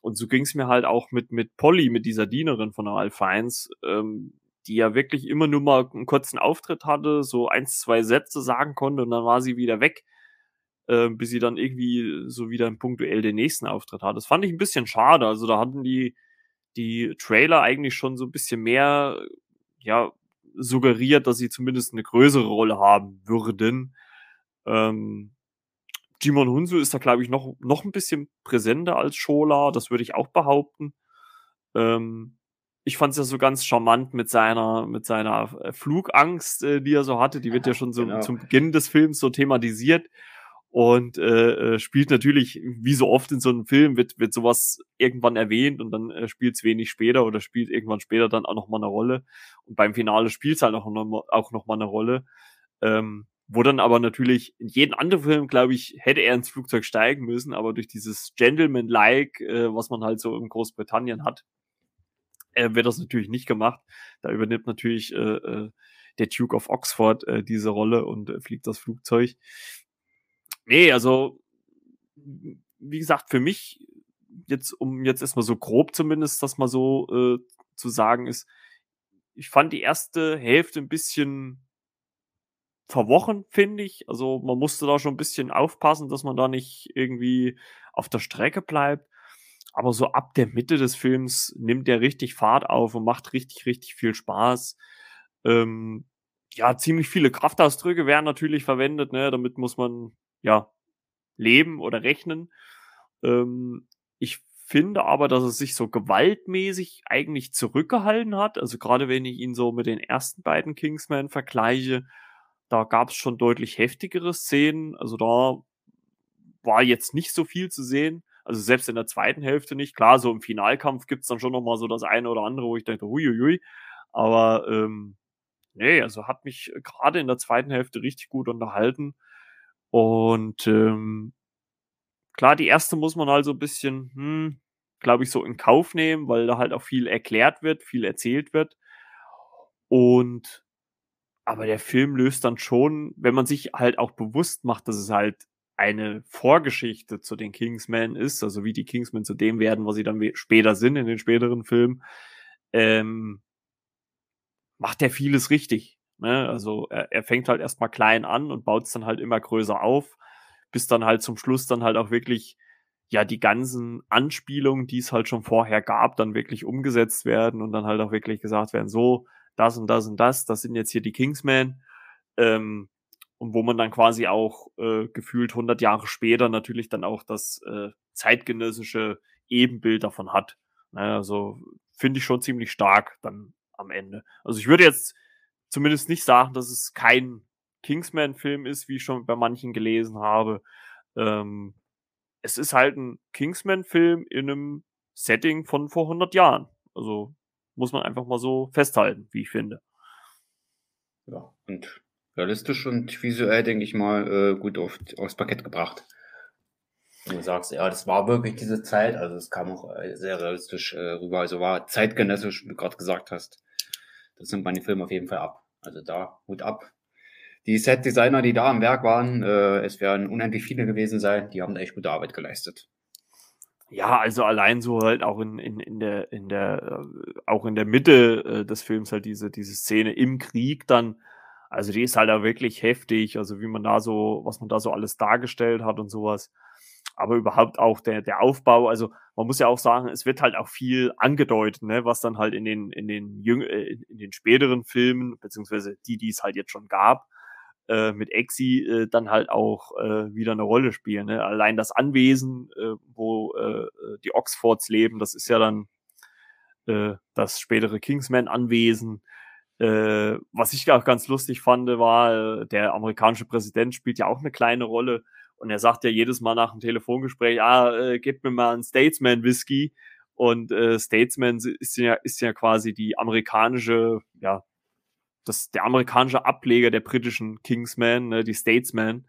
Und so ging es mir halt auch mit, mit Polly, mit dieser Dienerin von der Alphines, ähm, die ja wirklich immer nur mal einen kurzen Auftritt hatte, so eins, zwei Sätze sagen konnte und dann war sie wieder weg, äh, bis sie dann irgendwie so wieder punktuell den nächsten Auftritt hatte. Das fand ich ein bisschen schade. Also da hatten die, die Trailer eigentlich schon so ein bisschen mehr, ja, suggeriert, dass sie zumindest eine größere Rolle haben würden. Ähm, Jimon Hunsu ist da, glaube ich, noch, noch ein bisschen präsenter als Shola, das würde ich auch behaupten. Ähm, ich fand es ja so ganz charmant mit seiner, mit seiner äh, Flugangst, äh, die er so hatte. Die wird ja schon so genau. zum Beginn des Films so thematisiert und äh, äh, spielt natürlich, wie so oft in so einem Film, wird, wird sowas irgendwann erwähnt und dann äh, spielt es wenig später oder spielt irgendwann später dann auch nochmal eine Rolle. Und beim Finale spielt es halt auch noch, auch noch mal eine Rolle. Ähm, wo dann aber natürlich in jedem anderen Film, glaube ich, hätte er ins Flugzeug steigen müssen, aber durch dieses Gentleman-like, äh, was man halt so in Großbritannien hat, äh, wird das natürlich nicht gemacht. Da übernimmt natürlich äh, äh, der Duke of Oxford äh, diese Rolle und äh, fliegt das Flugzeug. Nee, also, wie gesagt, für mich, jetzt, um jetzt erstmal so grob zumindest das mal so äh, zu sagen, ist, ich fand die erste Hälfte ein bisschen verwochen, finde ich. Also man musste da schon ein bisschen aufpassen, dass man da nicht irgendwie auf der Strecke bleibt. Aber so ab der Mitte des Films nimmt der richtig Fahrt auf und macht richtig, richtig viel Spaß. Ähm, ja, ziemlich viele Kraftausdrücke werden natürlich verwendet, ne? Damit muss man ja leben oder rechnen. Ähm, ich finde aber, dass es sich so gewaltmäßig eigentlich zurückgehalten hat. Also gerade wenn ich ihn so mit den ersten beiden Kingsman vergleiche, da gab es schon deutlich heftigere Szenen. Also da war jetzt nicht so viel zu sehen. Also selbst in der zweiten Hälfte nicht. Klar, so im Finalkampf gibt's dann schon noch mal so das eine oder andere, wo ich dachte, huiuiui. Aber ähm, nee, also hat mich gerade in der zweiten Hälfte richtig gut unterhalten. Und ähm, klar, die erste muss man halt so ein bisschen, hm, glaube ich, so in Kauf nehmen, weil da halt auch viel erklärt wird, viel erzählt wird. Und aber der Film löst dann schon, wenn man sich halt auch bewusst macht, dass es halt eine Vorgeschichte zu den Kingsmen ist, also wie die Kingsmen zu dem werden, was sie dann später sind in den späteren Filmen, ähm, macht er vieles richtig. Ne? Also er, er fängt halt erstmal klein an und baut es dann halt immer größer auf, bis dann halt zum Schluss dann halt auch wirklich ja die ganzen Anspielungen, die es halt schon vorher gab, dann wirklich umgesetzt werden und dann halt auch wirklich gesagt werden, so, das und das und das, das sind jetzt hier die Kingsmen. Ähm, und wo man dann quasi auch äh, gefühlt 100 Jahre später natürlich dann auch das äh, zeitgenössische Ebenbild davon hat. Naja, also finde ich schon ziemlich stark dann am Ende. Also ich würde jetzt zumindest nicht sagen, dass es kein Kingsman-Film ist, wie ich schon bei manchen gelesen habe. Ähm, es ist halt ein Kingsman-Film in einem Setting von vor 100 Jahren. Also muss man einfach mal so festhalten, wie ich finde. Ja, und realistisch und visuell, denke ich mal, äh, gut auf, aufs Parkett gebracht. Und du sagst, ja, das war wirklich diese Zeit, also es kam auch äh, sehr realistisch äh, rüber, also war zeitgenössisch, wie du gerade gesagt hast. Das nimmt man den Film auf jeden Fall ab. Also da, Hut ab. Die Set-Designer, die da am Werk waren, äh, es werden unendlich viele gewesen sein, die haben da echt gute Arbeit geleistet. Ja, also allein so halt auch in, in, in der, in der, äh, auch in der Mitte äh, des Films halt diese, diese Szene im Krieg dann, also die ist halt auch wirklich heftig, also wie man da so, was man da so alles dargestellt hat und sowas. Aber überhaupt auch der, der Aufbau, also man muss ja auch sagen, es wird halt auch viel angedeutet, ne, was dann halt in den, in den jüng, äh, in den späteren Filmen, beziehungsweise die, die es halt jetzt schon gab, äh, mit Exi äh, dann halt auch äh, wieder eine Rolle spielen. Ne? Allein das Anwesen, äh, wo äh, die Oxfords leben, das ist ja dann äh, das spätere Kingsman-Anwesen. Äh, was ich auch ganz lustig fand, war, äh, der amerikanische Präsident spielt ja auch eine kleine Rolle und er sagt ja jedes Mal nach dem Telefongespräch, ah, äh, gib mir mal einen Statesman Whisky. Und äh, Statesman ist ja, ist ja quasi die amerikanische, ja, das, der amerikanische Ableger der britischen Kingsman, ne, die Statesman,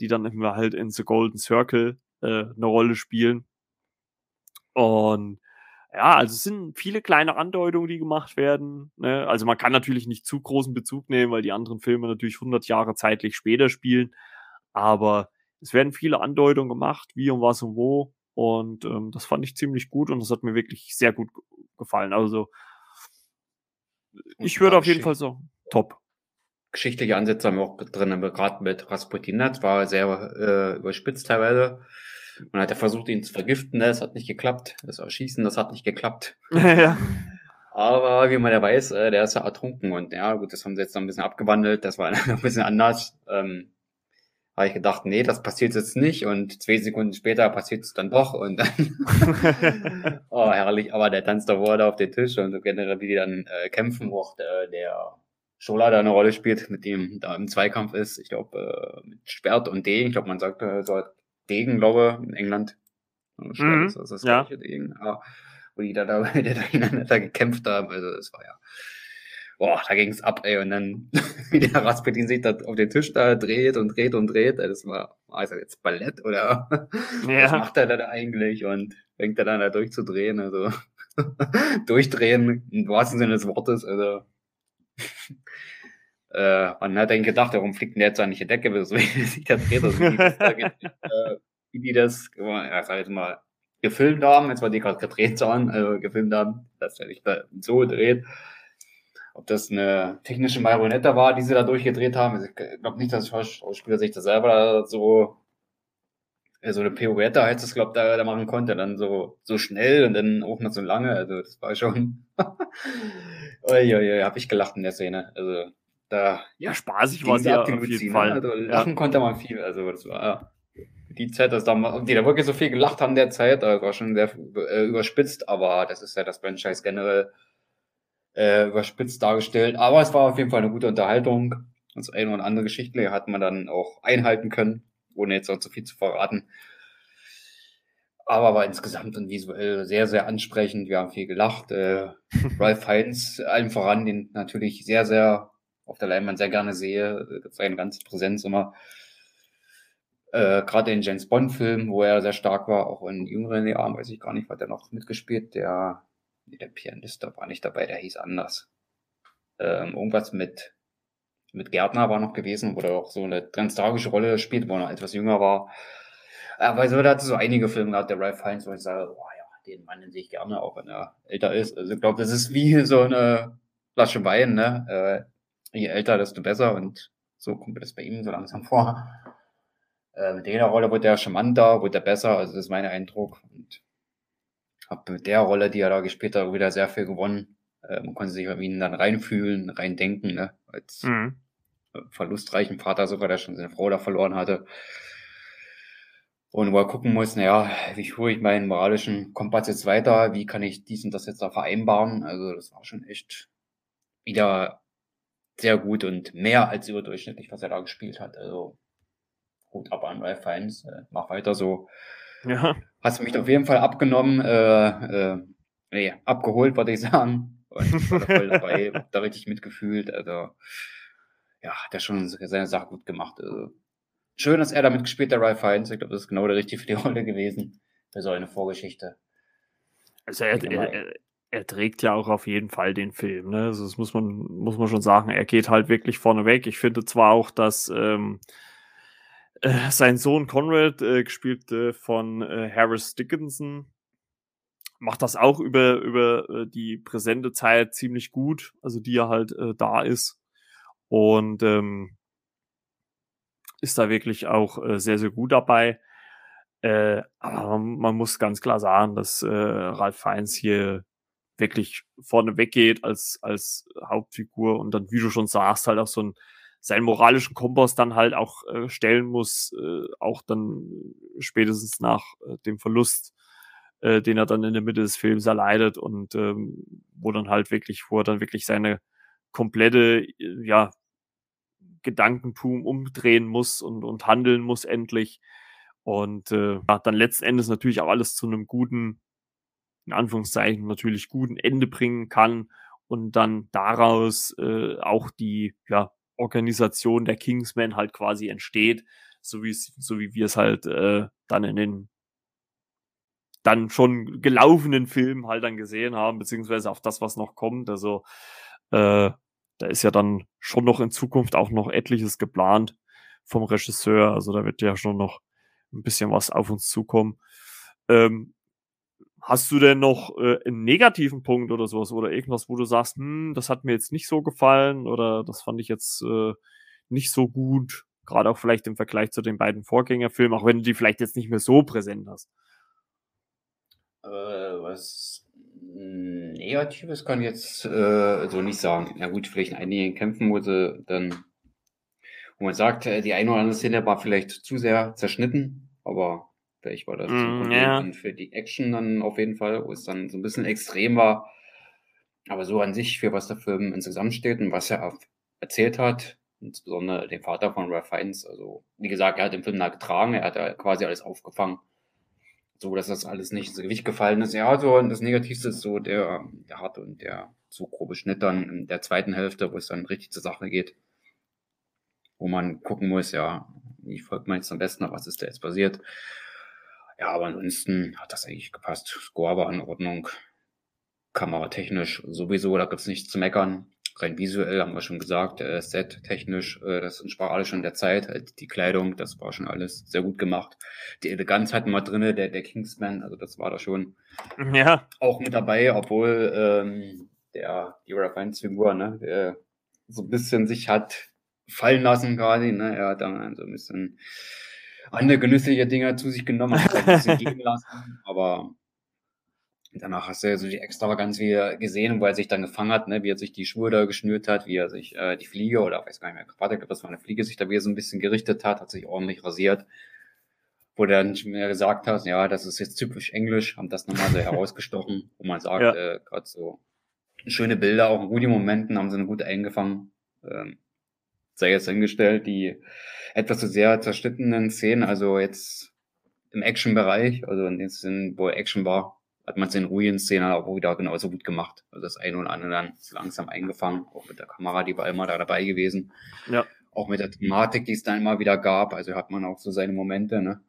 die dann immer halt in The Golden Circle äh, eine Rolle spielen. Und ja, also es sind viele kleine Andeutungen, die gemacht werden. Ne? Also man kann natürlich nicht zu großen Bezug nehmen, weil die anderen Filme natürlich 100 Jahre zeitlich später spielen. Aber es werden viele Andeutungen gemacht, wie und was und wo. Und ähm, das fand ich ziemlich gut und das hat mir wirklich sehr gut gefallen. Also ich würde auf jeden Fall sagen, top. Geschichtliche Ansätze haben wir auch drin, gerade mit Rasputin, das war sehr äh, überspitzt teilweise. Man hat ja versucht, ihn zu vergiften, das hat nicht geklappt. Das Erschießen, das hat nicht geklappt. ja. Aber wie man ja weiß, äh, der ist ja ertrunken und ja, gut, das haben sie jetzt noch ein bisschen abgewandelt, das war ein bisschen anders. Ähm, habe ich gedacht, nee, das passiert jetzt nicht und zwei Sekunden später passiert es dann doch und dann, oh herrlich, aber der tanzt da wurde auf den Tisch und generell wie die dann äh, kämpfen, wo auch der, der Schola da eine Rolle spielt, mit dem da im Zweikampf ist, ich glaube äh, mit Schwert und Degen, ich glaube man sagt äh, so Degen, glaube in England. Schwert mhm, ist das, das ja. Degen, aber, wo die da, da, da, da gekämpft haben, also das war ja boah, da ging's ab, ey. Und dann, wie der Rasputin sich da auf den Tisch da dreht und dreht und dreht, das war, also jetzt Ballett oder ja. was macht er da eigentlich? Und fängt er dann da durchzudrehen, also durchdrehen im wahrsten Sinne des Wortes, also äh, man hat dann gedacht, warum fliegt denn der jetzt an die Decke, so wie sich der also wie, die das, äh, wie die das, ja, sag jetzt mal, gefilmt haben, jetzt war die gerade gedreht waren, also gefilmt haben, dass er sich da so dreht. Ob das eine technische Marionette war, die sie da durchgedreht haben. Ich glaube nicht, dass Schauspieler sich das selber so so eine Pirouette heißt es, glaube da, da machen konnte, dann so so schnell und dann auch noch so lange. Also das war schon. Uiuiui, habe ich gelacht in der Szene. Also da. Ja, spaßig war sie ja auf jeden Fall. Also, lachen ja. konnte man viel. Also das war die Zeit, dass da die da wirklich so viel gelacht haben der Zeit, das war schon sehr äh, überspitzt, aber das ist ja das Franchise generell äh, überspitzt dargestellt. Aber es war auf jeden Fall eine gute Unterhaltung. Das eine oder andere Geschichte hat man dann auch einhalten können, ohne jetzt auch zu viel zu verraten. Aber war insgesamt und visuell sehr, sehr ansprechend. Wir haben viel gelacht. Äh, Ralph Heinz, allen voran, den natürlich sehr, sehr auf der Leinwand sehr gerne sehe. Seine ganze Präsenz immer. Äh, Gerade in James Bond-Filmen, wo er sehr stark war, auch in jüngeren Jahren, weiß ich gar nicht, hat er noch mitgespielt. Der der Pianist da war nicht dabei, der hieß anders. Ähm, irgendwas mit mit Gärtner war noch gewesen, wo er auch so eine ganz tragische Rolle spielt, wo er noch etwas jünger war. Aber so, da hatte so einige Filme gehabt, der Ralph Fiennes, wo ich sage, oh ja, den Mann sehe ich gerne, auch wenn er älter ist. Also ich glaube, das ist wie so eine Flasche Wein, ne? Äh, je älter, desto besser und so kommt mir das bei ihm so langsam vor. Äh, mit jeder Rolle wird er charmanter, wird er besser, also das ist mein Eindruck. Und habe mit der Rolle, die er da gespielt hat, wieder sehr viel gewonnen. Äh, man konnte sich auf ihn dann reinfühlen, reindenken, ne? als mhm. Verlustreichen Vater sogar, der schon seine Frau da verloren hatte. Und wo er gucken muss, naja, wie führe ich meinen moralischen Kompass jetzt weiter? Wie kann ich dies und das jetzt da vereinbaren? Also das war schon echt wieder sehr gut und mehr als überdurchschnittlich, was er da gespielt hat. Also gut ab an Ralph Fiennes, äh, mach weiter so. Ja. Hast mich auf jeden Fall abgenommen, äh, äh, nee, abgeholt, würde ich sagen. Und ich war da voll dabei, hab da richtig mitgefühlt. Also, ja, hat er schon seine Sache gut gemacht. Also, schön, dass er damit gespielt, der Ralph Fiennes. Ich glaube, das ist genau der richtige für die Rolle gewesen. Für so eine Vorgeschichte. Also er, er, er, trägt ja auch auf jeden Fall den Film. Ne? Also das muss man, muss man schon sagen. Er geht halt wirklich vorne weg. Ich finde zwar auch, dass ähm, äh, sein Sohn Conrad, äh, gespielt äh, von äh, Harris Dickinson, macht das auch über, über äh, die präsente Zeit ziemlich gut, also die er halt äh, da ist. Und ähm, ist da wirklich auch äh, sehr, sehr gut dabei. Äh, aber man, man, muss ganz klar sagen, dass äh, Ralf Feins hier wirklich vorne weggeht als, als Hauptfigur und dann, wie du schon sagst, halt auch so ein seinen moralischen Kompass dann halt auch äh, stellen muss, äh, auch dann spätestens nach äh, dem Verlust, äh, den er dann in der Mitte des Films erleidet und ähm, wo dann halt wirklich, wo er dann wirklich seine komplette, äh, ja, Gedankentum umdrehen muss und, und handeln muss endlich. Und äh, dann letzten Endes natürlich auch alles zu einem guten, in Anführungszeichen natürlich guten Ende bringen kann und dann daraus äh, auch die ja, Organisation der Kingsmen halt quasi entsteht, so wie es, so wie wir es halt äh, dann in den dann schon gelaufenen Filmen halt dann gesehen haben, beziehungsweise auf das, was noch kommt. Also äh, da ist ja dann schon noch in Zukunft auch noch etliches geplant vom Regisseur. Also da wird ja schon noch ein bisschen was auf uns zukommen. Ähm, hast du denn noch äh, einen negativen Punkt oder sowas oder irgendwas, wo du sagst, hm, das hat mir jetzt nicht so gefallen oder das fand ich jetzt äh, nicht so gut, gerade auch vielleicht im Vergleich zu den beiden Vorgängerfilmen, auch wenn du die vielleicht jetzt nicht mehr so präsent hast? Äh, was Negatives kann ich jetzt äh, so nicht sagen. Ja gut, vielleicht in einigen Kämpfen, wo sie dann, wo man sagt, äh, die eine oder andere Szene war vielleicht zu sehr zerschnitten, aber vielleicht war das mm, ja. für die Action dann auf jeden Fall, wo es dann so ein bisschen extrem war. Aber so an sich, für was der Film insgesamt steht und was er erzählt hat, insbesondere den Vater von Ralph Fiennes, also wie gesagt, er hat den Film da getragen, er hat da quasi alles aufgefangen so dass das alles nicht ins Gewicht gefallen ist. Ja, so und das Negativste ist so der, der harte und der zu grobe Schnitt dann in der zweiten Hälfte, wo es dann richtig zur Sache geht, wo man gucken muss, ja, wie folgt man jetzt am besten, was ist da jetzt passiert. Ja, aber ansonsten hat das eigentlich gepasst. Score war in Ordnung. Kameratechnisch sowieso, da gibt's nichts zu meckern rein visuell haben wir schon gesagt, äh, Set technisch, äh, das entsprach alles schon der Zeit, halt die Kleidung, das war schon alles sehr gut gemacht. Die Eleganz hatten wir drinne, der, der Kingsman, also das war da schon ja. auch mit dabei, obwohl ähm, der die Figur, ne, der so ein bisschen sich hat fallen lassen quasi, ne, er hat dann so ein bisschen andere genüssliche Dinge zu sich genommen, hat ein bisschen geben lassen, aber Danach hast du ja so die Extravaganz wieder gesehen, wo er sich dann gefangen hat, ne, wie er sich die Schuhe da geschnürt hat, wie er sich äh, die Fliege oder weiß gar nicht mehr, Krawatte, ich glaube, das war eine Fliege, sich da wieder so ein bisschen gerichtet hat, hat sich ordentlich rasiert. Wo der dann mehr gesagt hat, ja, das ist jetzt typisch Englisch, haben das nochmal so herausgestochen, wo man sagt, ja. äh, gerade so schöne Bilder, auch in guten Momenten haben sie eine gut eingefangen. Ähm, sei jetzt hingestellt, die etwas zu sehr zerschnittenen Szenen, also jetzt im Action-Bereich, also in den Szenen, wo Action war, hat man es in ruhigen Szenen auch wieder genauso gut gemacht. Also das eine oder andere dann langsam eingefangen, auch mit der Kamera, die war immer da dabei gewesen. Ja. Auch mit der Thematik, die es dann immer wieder gab. Also hat man auch so seine Momente, ne?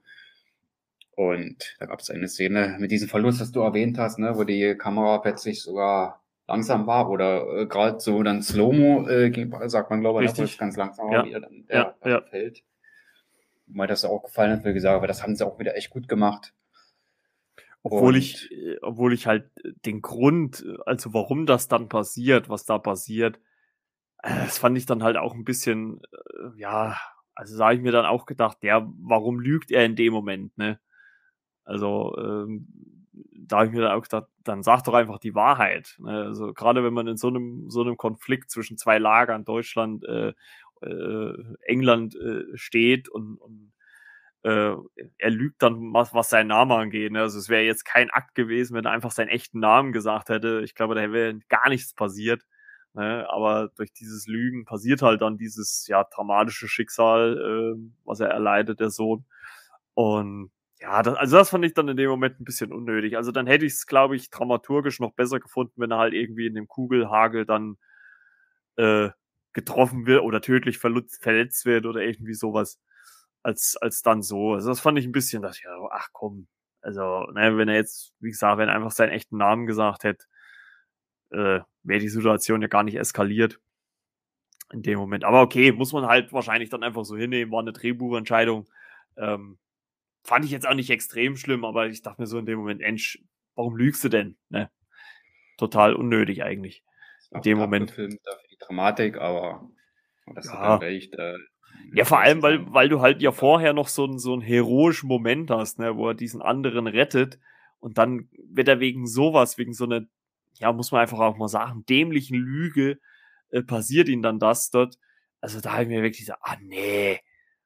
Und da gab es eine Szene mit diesem Verlust, das du erwähnt hast, ne, wo die Kamera plötzlich sogar langsam war oder äh, gerade so dann Slow-Mo, äh, sagt man glaube ich, das ganz langsam ja. war, wie er dann der, ja, ja. fällt. Weil das auch gefallen hat, wie gesagt, aber das haben sie auch wieder echt gut gemacht. Obwohl Und ich, äh, obwohl ich halt den Grund, also warum das dann passiert, was da passiert, äh, das fand ich dann halt auch ein bisschen, äh, ja, also da habe ich mir dann auch gedacht, ja, warum lügt er in dem Moment, ne? Also, ähm, da habe ich mir dann auch gedacht, dann sag doch einfach die Wahrheit. Ne? Also gerade wenn man in so einem, so einem Konflikt zwischen zwei Lagern, Deutschland, äh, äh, England äh, steht und, und äh, er lügt dann, was, was seinen Namen angeht. Ne? Also es wäre jetzt kein Akt gewesen, wenn er einfach seinen echten Namen gesagt hätte. Ich glaube, da wäre gar nichts passiert. Ne? Aber durch dieses Lügen passiert halt dann dieses ja dramatische Schicksal, äh, was er erleidet, der Sohn. Und ja, das, also das fand ich dann in dem Moment ein bisschen unnötig. Also dann hätte ich es, glaube ich, dramaturgisch noch besser gefunden, wenn er halt irgendwie in dem Kugelhagel dann äh, getroffen wird oder tödlich verletzt wird oder irgendwie sowas, als, als dann so. Also das fand ich ein bisschen, dass ich, ja, ach komm, also, ne, wenn er jetzt, wie gesagt, wenn er einfach seinen echten Namen gesagt hätte, äh, wäre die Situation ja gar nicht eskaliert in dem Moment. Aber okay, muss man halt wahrscheinlich dann einfach so hinnehmen, war eine Drehbuchentscheidung. Ähm, fand ich jetzt auch nicht extrem schlimm, aber ich dachte mir so in dem Moment, Ensch, warum lügst du denn? Ne? Total unnötig eigentlich. In dem Moment. Film dafür die Dramatik, aber das ja. recht. Äh, ja, vor allem, weil, weil du halt ja vorher noch so, einen so einen heroischen Moment hast, ne, wo er diesen anderen rettet und dann wird er wegen sowas, wegen so einer, ja, muss man einfach auch mal sagen, dämlichen Lüge, äh, passiert ihm dann das dort. Also da habe ich mir wirklich gesagt, ah nee,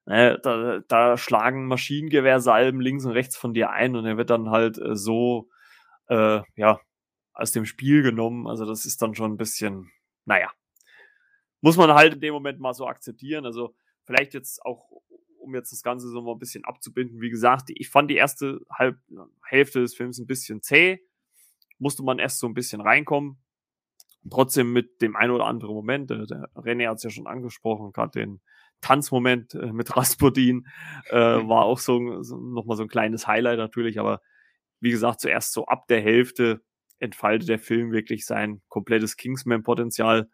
Ne, da, da schlagen Maschinengewehrsalben links und rechts von dir ein und er wird dann halt äh, so, äh, ja, aus dem Spiel genommen. Also das ist dann schon ein bisschen, naja, muss man halt in dem Moment mal so akzeptieren. Also vielleicht jetzt auch, um jetzt das Ganze so mal ein bisschen abzubinden. Wie gesagt, ich fand die erste Halb Hälfte des Films ein bisschen zäh. Musste man erst so ein bisschen reinkommen. Trotzdem mit dem ein oder anderen Moment, der, der René hat es ja schon angesprochen, gerade den Tanzmoment äh, mit Rasputin äh, war auch so, so nochmal so ein kleines Highlight natürlich, aber wie gesagt, zuerst so ab der Hälfte entfaltet der Film wirklich sein komplettes Kingsman-Potenzial.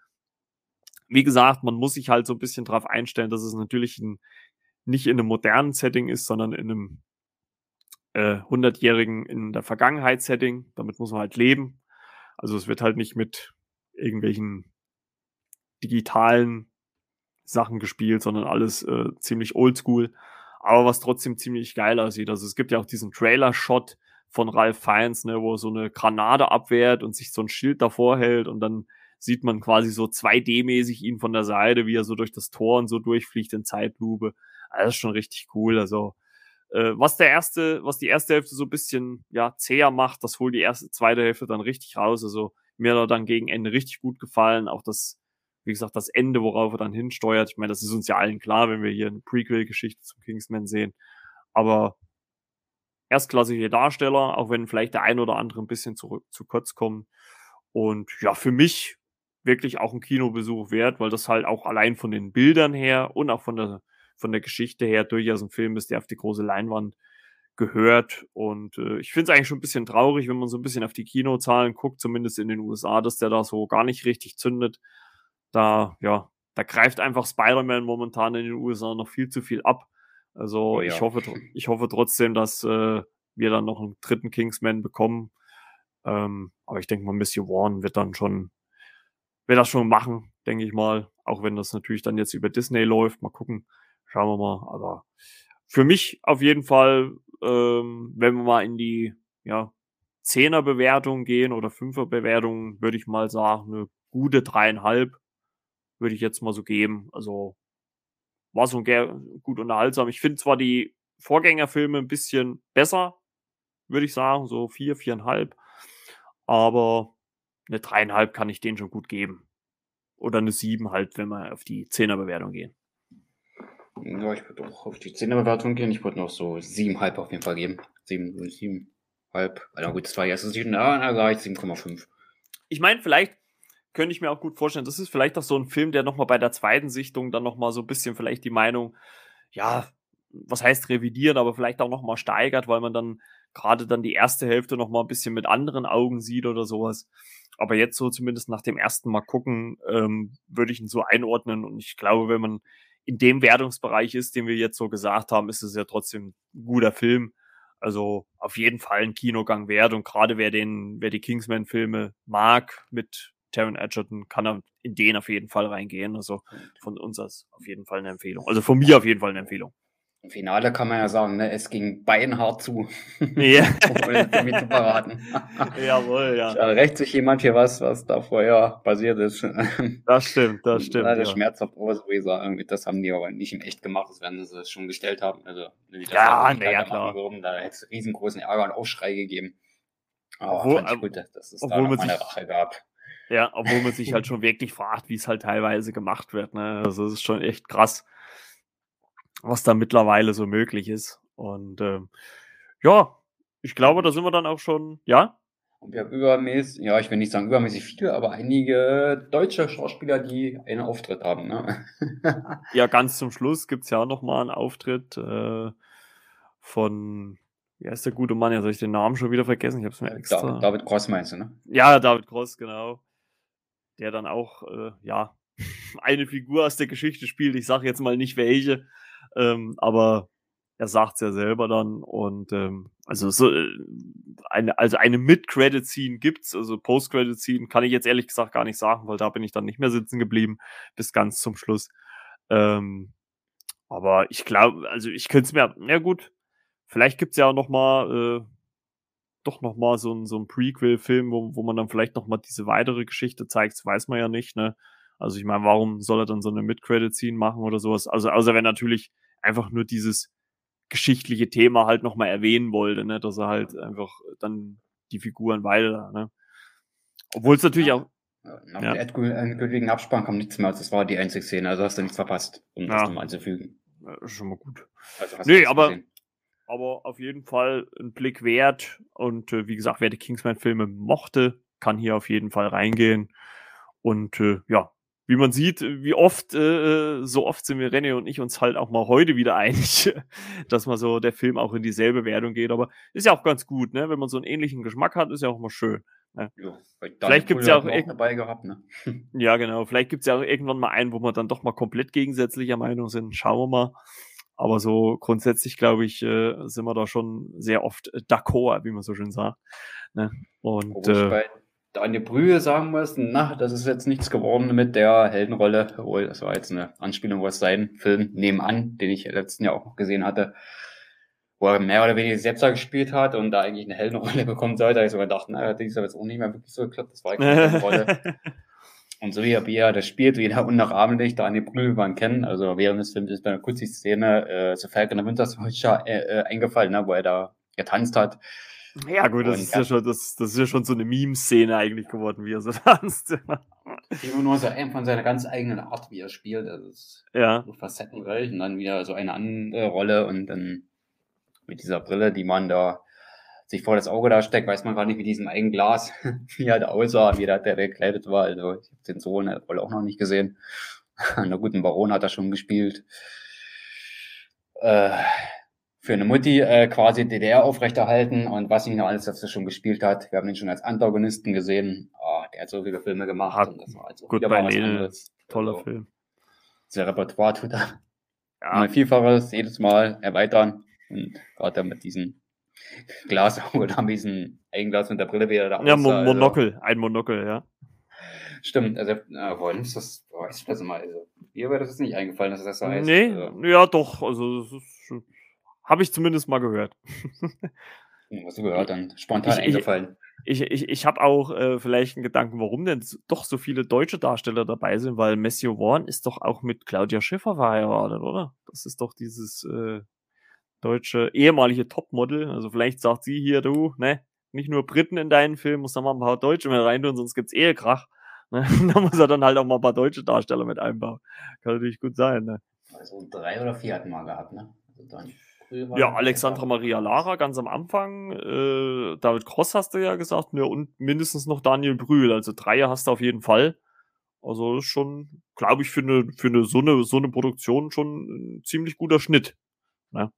Wie gesagt, man muss sich halt so ein bisschen darauf einstellen, dass es natürlich ein, nicht in einem modernen Setting ist, sondern in einem äh, 100-jährigen in der Vergangenheit-Setting. Damit muss man halt leben. Also es wird halt nicht mit irgendwelchen digitalen Sachen gespielt, sondern alles äh, ziemlich oldschool, aber was trotzdem ziemlich geil aussieht. Also es gibt ja auch diesen Trailer-Shot von Ralph Fiennes, ne, wo er so eine Granate abwehrt und sich so ein Schild davor hält und dann sieht man quasi so 2D-mäßig ihn von der Seite, wie er so durch das Tor und so durchfliegt in Zeitlupe. Also das ist schon richtig cool. Also äh, was der erste, was die erste Hälfte so ein bisschen ja zäher macht, das holt die erste, zweite Hälfte dann richtig raus. Also mir hat er dann gegen Ende richtig gut gefallen. Auch das wie gesagt, das Ende, worauf er dann hinsteuert. Ich meine, das ist uns ja allen klar, wenn wir hier eine Prequel-Geschichte zum Kingsman sehen. Aber erstklassige Darsteller, auch wenn vielleicht der ein oder andere ein bisschen zurück, zu kurz kommt. Und ja, für mich wirklich auch ein Kinobesuch wert, weil das halt auch allein von den Bildern her und auch von der, von der Geschichte her durchaus ein Film ist, der auf die große Leinwand gehört. Und äh, ich finde es eigentlich schon ein bisschen traurig, wenn man so ein bisschen auf die Kinozahlen guckt, zumindest in den USA, dass der da so gar nicht richtig zündet da, ja, da greift einfach Spider-Man momentan in den USA noch viel zu viel ab. Also oh, ja. ich hoffe, ich hoffe trotzdem, dass äh, wir dann noch einen dritten Kingsman bekommen. Ähm, aber ich denke mal, Missy Warren wird dann schon, wird das schon machen, denke ich mal. Auch wenn das natürlich dann jetzt über Disney läuft. Mal gucken. Schauen wir mal. Aber für mich auf jeden Fall, ähm, wenn wir mal in die, ja, Zehner-Bewertung gehen oder Fünfer-Bewertung, würde ich mal sagen, eine gute dreieinhalb würde ich jetzt mal so geben. Also war so gut unterhaltsam. Ich finde zwar die Vorgängerfilme ein bisschen besser, würde ich sagen, so vier, viereinhalb. Aber eine dreieinhalb kann ich denen schon gut geben. Oder eine sieben halt, wenn wir auf die Zehnerbewertung gehen. Ja, ich würde auch auf die Zehnerbewertung gehen. Ich würde noch so siebenhalb auf jeden Fall geben. Sieben, siebenhalb. Also gut, das war jetzt nicht, na, sage ich 7,5. Ich meine, vielleicht könnte ich mir auch gut vorstellen, das ist vielleicht auch so ein Film, der nochmal bei der zweiten Sichtung dann nochmal so ein bisschen vielleicht die Meinung, ja, was heißt revidiert, aber vielleicht auch nochmal steigert, weil man dann gerade dann die erste Hälfte nochmal ein bisschen mit anderen Augen sieht oder sowas. Aber jetzt so zumindest nach dem ersten Mal gucken, ähm, würde ich ihn so einordnen. Und ich glaube, wenn man in dem Wertungsbereich ist, den wir jetzt so gesagt haben, ist es ja trotzdem ein guter Film. Also auf jeden Fall ein Kinogang wert. Und gerade wer den, wer die Kingsman-Filme mag mit Taron Edgerton, kann er in den auf jeden Fall reingehen. Also von uns aus auf jeden Fall eine Empfehlung. Also von mir auf jeden Fall eine Empfehlung. Im Finale kann man ja sagen, ne, es ging beinhart zu. Ja. Damit zu verraten. Jawohl, ja. Da rächt sich jemand für was, was da vorher passiert ist. Das stimmt, das stimmt. Das ja. schmerzhaft, aber so wie sagen, das haben die aber nicht in echt gemacht, das werden sie schon gestellt haben. Also, ja, ne, ja, klar. Würden, da hätte es riesengroßen Ärger und Aufschrei gegeben. Aber obwohl, fand gut, dass es da noch eine Rache gab. Ja, obwohl man sich halt schon wirklich fragt, wie es halt teilweise gemacht wird. Ne? Also es ist schon echt krass was da mittlerweile so möglich ist. Und ähm, ja, ich glaube, da sind wir dann auch schon, ja? Und wir haben übermäßig, ja, ich will nicht sagen übermäßig viele, aber einige deutsche Schauspieler, die einen Auftritt haben. Ne? ja, ganz zum Schluss gibt es ja auch nochmal einen Auftritt äh, von, wie heißt der gute Mann? Ja, soll ich den Namen schon wieder vergessen? Ich habe es mir extra. David, David Cross meinst du, ne? Ja, David Cross, genau. Der dann auch, äh, ja, eine Figur aus der Geschichte spielt. Ich sage jetzt mal nicht welche. Ähm, aber er sagt es ja selber dann und ähm, also so äh, eine also eine Mid-Credit Scene gibt's, also Post-Credit Scene kann ich jetzt ehrlich gesagt gar nicht sagen, weil da bin ich dann nicht mehr sitzen geblieben bis ganz zum Schluss. Ähm, aber ich glaube, also ich könnte es mir, na gut, vielleicht gibt's ja auch noch mal äh, doch noch mal so ein so ein Prequel-Film, wo, wo man dann vielleicht noch mal diese weitere Geschichte zeigt, das weiß man ja nicht, ne? Also ich meine, warum soll er dann so eine Mid-Credit-Scene machen oder sowas? Also außer wenn natürlich einfach nur dieses geschichtliche Thema halt nochmal erwähnen wollte, ne? dass er halt einfach dann die Figuren weiter, ne? Obwohl es natürlich auch. Nach ja. dem endgültigen Abspann kam nichts mehr, als das war die einzige Szene, also hast du nichts verpasst, um ja. das nochmal anzufügen. Ja, schon mal gut. Also nee, aber, aber auf jeden Fall ein Blick wert und äh, wie gesagt, wer die Kingsman-Filme mochte, kann hier auf jeden Fall reingehen. Und äh, ja, wie man sieht, wie oft, äh, äh, so oft sind wir René und ich uns halt auch mal heute wieder einig, dass man so der Film auch in dieselbe Wertung geht. Aber ist ja auch ganz gut, ne? Wenn man so einen ähnlichen Geschmack hat, ist ja auch mal schön. Ne? Ja, vielleicht gibt es ja auch, auch dabei gehabt, ne? Ja, genau. Vielleicht gibt es ja auch irgendwann mal einen, wo wir dann doch mal komplett gegensätzlicher Meinung sind. Schauen wir mal. Aber so grundsätzlich, glaube ich, äh, sind wir da schon sehr oft d'accord, wie man so schön sagt. Ne? Und äh, Daniel Brühe sagen mussten, na, das ist jetzt nichts geworden mit der Heldenrolle, obwohl das war jetzt eine Anspielung aus seinem Film nebenan, den ich letzten Jahr auch noch gesehen hatte, wo er mehr oder weniger selbst gespielt hat und da eigentlich eine Heldenrolle bekommen sollte, habe ich sogar gedacht, naja, die ist aber jetzt auch nicht mehr wirklich so geklappt, das war eigentlich eine Heldenrolle. und so wie er, wie er das spielt, wie er unnachahmlich Daniel Brühe man kennen, also während des Films ist bei einer kurzen Szene äh, so Falcon der Winter Soldier äh, äh, eingefallen, ne, wo er da getanzt hat ja, gut, das ist ja, schon, das, das ist ja schon so eine Meme-Szene eigentlich geworden, wie er so tanzt. Immer nur so von seiner ganz eigenen Art, wie er spielt. Das ist ja. so facettenreich und dann wieder so eine andere Rolle und dann mit dieser Brille, die man da sich vor das Auge da steckt, weiß man gar nicht, wie diesem einen Glas, wie er da aussah, wie der, der gekleidet war. Also ich habe den Sohn der Rolle auch noch nicht gesehen. Einen guten Baron hat er schon gespielt. Äh, für eine Mutti äh, quasi DDR aufrechterhalten und was ihn noch alles dazu schon gespielt hat. Wir haben ihn schon als Antagonisten gesehen. Oh, der hat so viele Filme gemacht. Hat, und das war also gut bei Lene. Toller also, Film. Sein Repertoire tut er ja. mal Vielfaches jedes Mal erweitern und gerade mit diesem Glas oder mit diesem Eigenglas und der Brille wieder da Ja, Mon also. Monokel, ein Monokel, ja. Stimmt, also äh, ist das? Weiß ich das mal. Also, mir wäre das jetzt nicht eingefallen, dass das so heißt. Nee, also, ja doch, also das ist habe ich zumindest mal gehört. Hm, hast du gehört, dann spontan ich, eingefallen. Ich, ich, ich, ich habe auch äh, vielleicht einen Gedanken, warum denn doch so viele deutsche Darsteller dabei sind, weil Matthew Vaughn ist doch auch mit Claudia Schiffer verheiratet, oder? Das ist doch dieses äh, deutsche ehemalige Topmodel. Also vielleicht sagt sie hier, du, ne, nicht nur Briten in deinen Film, muss da mal ein paar Deutsche mit rein tun, sonst gibt's Ehekrach. Ne? da muss er dann halt auch mal ein paar deutsche Darsteller mit einbauen. Kann natürlich gut sein, ne? Also drei oder vier hatten wir gehabt, ne? Also dann ja, Alexandra Maria Lara ganz am Anfang. Äh, David Cross hast du ja gesagt. Ja, und mindestens noch Daniel Brühl. Also drei hast du auf jeden Fall. Also ist schon, glaube ich, für eine, für eine so eine so eine Produktion schon ein ziemlich guter Schnitt. Ne?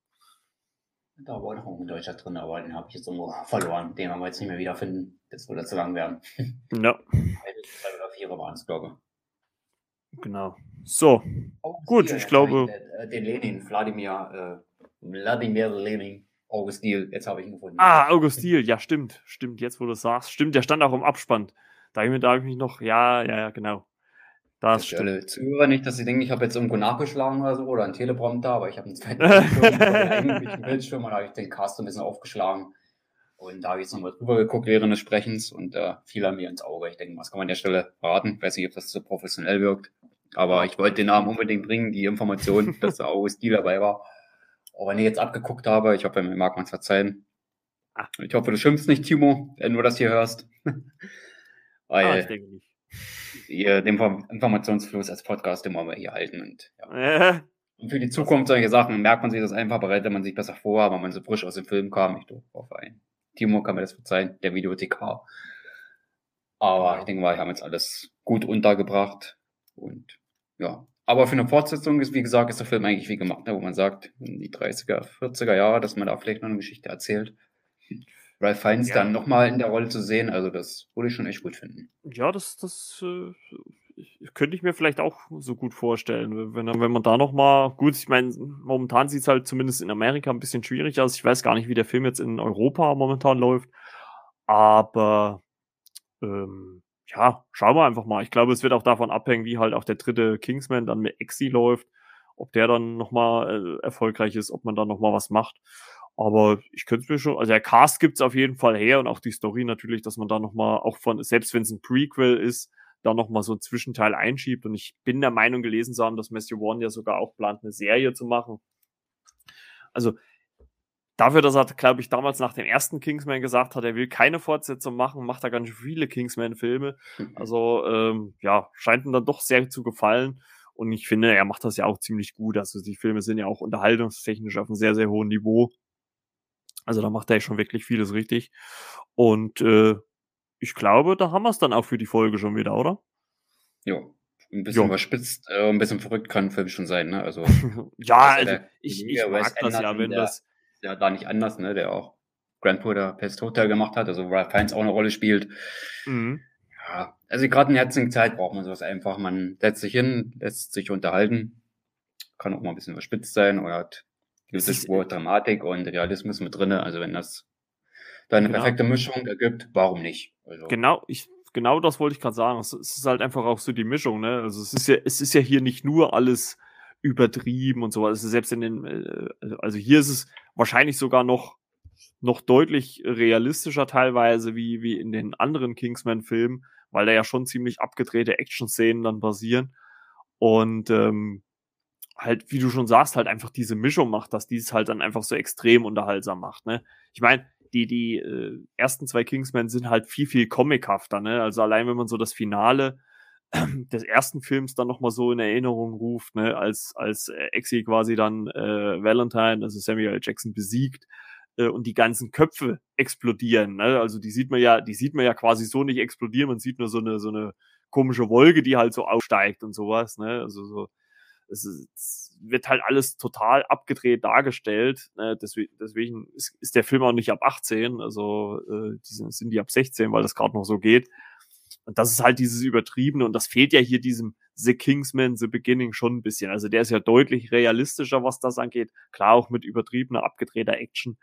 Da war noch ein Deutscher drin, aber den habe ich jetzt irgendwo verloren. Den haben wir jetzt nicht mehr wiederfinden. Das würde zu lang werden. Ja. Zwei oder vier waren es, glaube ich. Genau. So. Oh, gut, ich glaube. Den, den Lenin, Wladimir, äh, Wladimir Lenin. Augustil, jetzt habe ich ihn gefunden. Ah, Augustil, ja, stimmt. Stimmt, jetzt wo du sagst. Stimmt, der stand auch im Abspann. Da habe ich, hab ich mich noch, ja, ja, ja, genau. Das, das stimmt. Zuhörer nicht, dass sie denken, ich habe jetzt irgendwo nachgeschlagen oder so oder einen Teleprompter, aber ich habe einen zweiten Bildschirm, Bildschirm und da habe ich den Cast ein bisschen aufgeschlagen. Und da habe ich jetzt nochmal drüber geguckt während des Sprechens und äh, fiel an mir ins Auge. Ich denke, was kann man an der Stelle raten? Ich weiß nicht, ob das so professionell wirkt. Aber ich wollte den Namen unbedingt bringen, die Information, dass der Augustil dabei war. Auch wenn ich jetzt abgeguckt habe, ich hoffe, mir mag man es verzeihen. Ah. Ich hoffe, du schimpfst nicht, Timo, wenn du das hier hörst. Weil ah, ich denke nicht. Ihr, den Informationsfluss als Podcast immer mal hier halten. Und, ja. Äh. und für die Zukunft solche Sachen merkt man sich das einfach, bereitet man sich besser vor, weil man so frisch aus dem Film kam. Ich hoffe, ein. Timo kann mir das verzeihen, der Videothekar. Aber ich denke mal, wir haben jetzt alles gut untergebracht. Und ja, aber für eine Fortsetzung ist, wie gesagt, ist der Film eigentlich wie gemacht, ne, wo man sagt, in die 30er, 40er Jahre, dass man da vielleicht noch eine Geschichte erzählt. Ralph Fiennes ja. dann nochmal in der Rolle zu sehen, also das würde ich schon echt gut finden. Ja, das, das äh, könnte ich mir vielleicht auch so gut vorstellen, wenn, wenn man da nochmal, gut, ich meine, momentan sieht es halt zumindest in Amerika ein bisschen schwierig aus. Ich weiß gar nicht, wie der Film jetzt in Europa momentan läuft, aber ähm, ja, schauen wir einfach mal. Ich glaube, es wird auch davon abhängen, wie halt auch der dritte Kingsman dann mit Exi läuft, ob der dann nochmal äh, erfolgreich ist, ob man da nochmal was macht. Aber ich könnte mir schon, also der Cast gibt es auf jeden Fall her und auch die Story natürlich, dass man da nochmal, auch von, selbst wenn es ein Prequel ist, da nochmal so ein Zwischenteil einschiebt. Und ich bin der Meinung gelesen zu haben, dass Matthew Warren ja sogar auch plant, eine Serie zu machen. Also dafür, dass er, glaube ich, damals nach dem ersten Kingsman gesagt hat, er will keine Fortsetzung machen, macht er ganz viele Kingsman-Filme. Also, ähm, ja, scheint ihm dann doch sehr zu gefallen. Und ich finde, er macht das ja auch ziemlich gut. Also, die Filme sind ja auch unterhaltungstechnisch auf einem sehr, sehr hohen Niveau. Also, da macht er schon wirklich vieles richtig. Und äh, ich glaube, da haben wir es dann auch für die Folge schon wieder, oder? Ja, ein bisschen jo. überspitzt, äh, ein bisschen verrückt kann ein Film schon sein, ne? Also, ja, also ich, ich mag das ja, wenn das ja da nicht anders, ne? Der auch Grand Budapest Hotel gemacht hat, also Ralph Fiennes auch eine Rolle spielt. Mhm. Ja, also gerade in der jetzigen Zeit braucht man sowas einfach. Man setzt sich hin, lässt sich unterhalten, kann auch mal ein bisschen überspitzt sein oder hat gewisse Spur Dramatik und Realismus mit drinne. Also wenn das da eine genau. perfekte Mischung ergibt, warum nicht? Also. Genau, ich genau das wollte ich gerade sagen. Es ist halt einfach auch so die Mischung, ne? Also es ist ja, es ist ja hier nicht nur alles übertrieben und so. Also selbst in den, äh, also hier ist es wahrscheinlich sogar noch, noch deutlich realistischer teilweise wie, wie in den anderen Kingsman-Filmen, weil da ja schon ziemlich abgedrehte Action-Szenen dann basieren. Und ähm, halt, wie du schon sagst, halt einfach diese Mischung macht, dass dies halt dann einfach so extrem unterhaltsam macht. Ne? Ich meine, die, die äh, ersten zwei Kingsmen sind halt viel, viel comichafter. Ne? Also allein wenn man so das Finale des ersten Films dann nochmal so in Erinnerung ruft, ne, als, als äh, Exi quasi dann äh, Valentine, also Samuel. Jackson besiegt äh, und die ganzen Köpfe explodieren. Ne? Also die sieht man ja, die sieht man ja quasi so nicht explodieren, man sieht nur so eine, so eine komische Wolke, die halt so aufsteigt und sowas. Ne? Also so, es, ist, es wird halt alles total abgedreht dargestellt. Ne? Deswegen, deswegen ist, ist der Film auch nicht ab 18, also äh, die sind, sind die ab 16, weil das gerade noch so geht. Und das ist halt dieses Übertriebene und das fehlt ja hier diesem The Kingsman, The Beginning schon ein bisschen. Also der ist ja deutlich realistischer, was das angeht. Klar auch mit übertriebener, abgedrehter Action.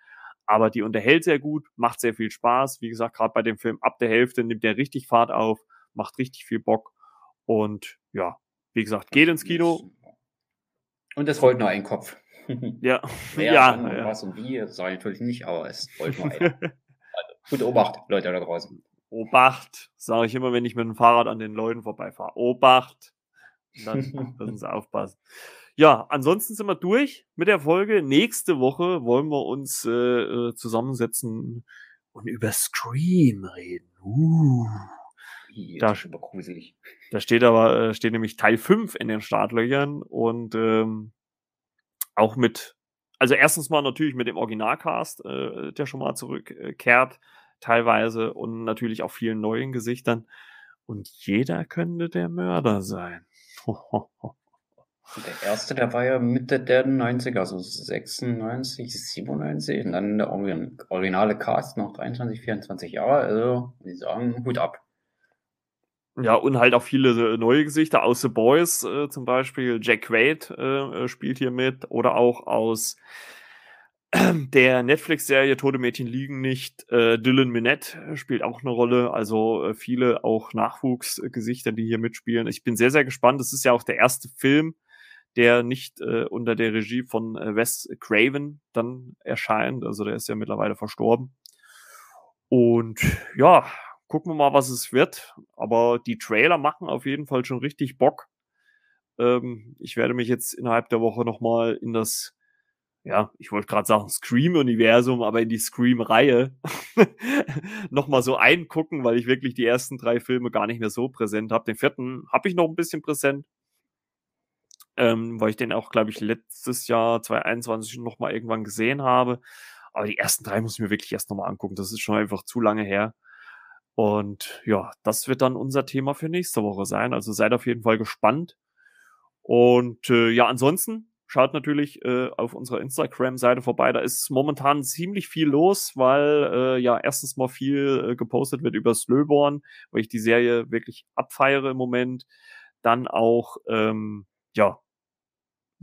Aber die unterhält sehr gut, macht sehr viel Spaß. Wie gesagt, gerade bei dem Film ab der Hälfte nimmt der richtig Fahrt auf, macht richtig viel Bock. Und ja, wie gesagt, geht ins Kino. Und es rollt nur ein Kopf. ja, ja, ja, ja. Was und wie, das sage ich natürlich nicht, aber es rollt nur ein. also, gute Obacht, Leute da draußen. Obacht, sage ich immer, wenn ich mit dem Fahrrad an den Leuten vorbeifahre. Obacht. Dann müssen sie aufpassen. Ja, ansonsten sind wir durch mit der Folge. Nächste Woche wollen wir uns äh, äh zusammensetzen und über Scream reden. Uh. Da, da, steht aber, äh, steht nämlich Teil 5 in den Startlöchern und ähm, auch mit, also erstens mal natürlich mit dem Originalcast, äh, der schon mal zurückkehrt teilweise und natürlich auch vielen neuen Gesichtern. Und jeder könnte der Mörder sein. Der erste, der war ja Mitte der 90er, also 96, 97 und dann der originale Cast noch 23, 24 Jahre. Also, ich sagen, Hut ab. Ja, und halt auch viele neue Gesichter aus The Boys äh, zum Beispiel. Jack Quaid äh, äh spielt hier mit oder auch aus der Netflix-Serie Tote Mädchen liegen nicht. Äh, Dylan Minette spielt auch eine Rolle. Also äh, viele auch Nachwuchsgesichter, die hier mitspielen. Ich bin sehr, sehr gespannt. Das ist ja auch der erste Film, der nicht äh, unter der Regie von äh, Wes Craven dann erscheint. Also der ist ja mittlerweile verstorben. Und ja, gucken wir mal, was es wird. Aber die Trailer machen auf jeden Fall schon richtig Bock. Ähm, ich werde mich jetzt innerhalb der Woche nochmal in das, ja, ich wollte gerade sagen Scream-Universum, aber in die Scream-Reihe nochmal so eingucken, weil ich wirklich die ersten drei Filme gar nicht mehr so präsent habe. Den vierten habe ich noch ein bisschen präsent. Ähm, weil ich den auch, glaube ich, letztes Jahr 2021 noch mal irgendwann gesehen habe. Aber die ersten drei muss ich mir wirklich erst nochmal angucken. Das ist schon einfach zu lange her. Und ja, das wird dann unser Thema für nächste Woche sein. Also seid auf jeden Fall gespannt. Und äh, ja, ansonsten schaut natürlich äh, auf unserer Instagram-Seite vorbei. Da ist momentan ziemlich viel los, weil äh, ja erstens mal viel äh, gepostet wird über Slöborn, weil ich die Serie wirklich abfeiere im Moment. Dann auch, ähm, ja,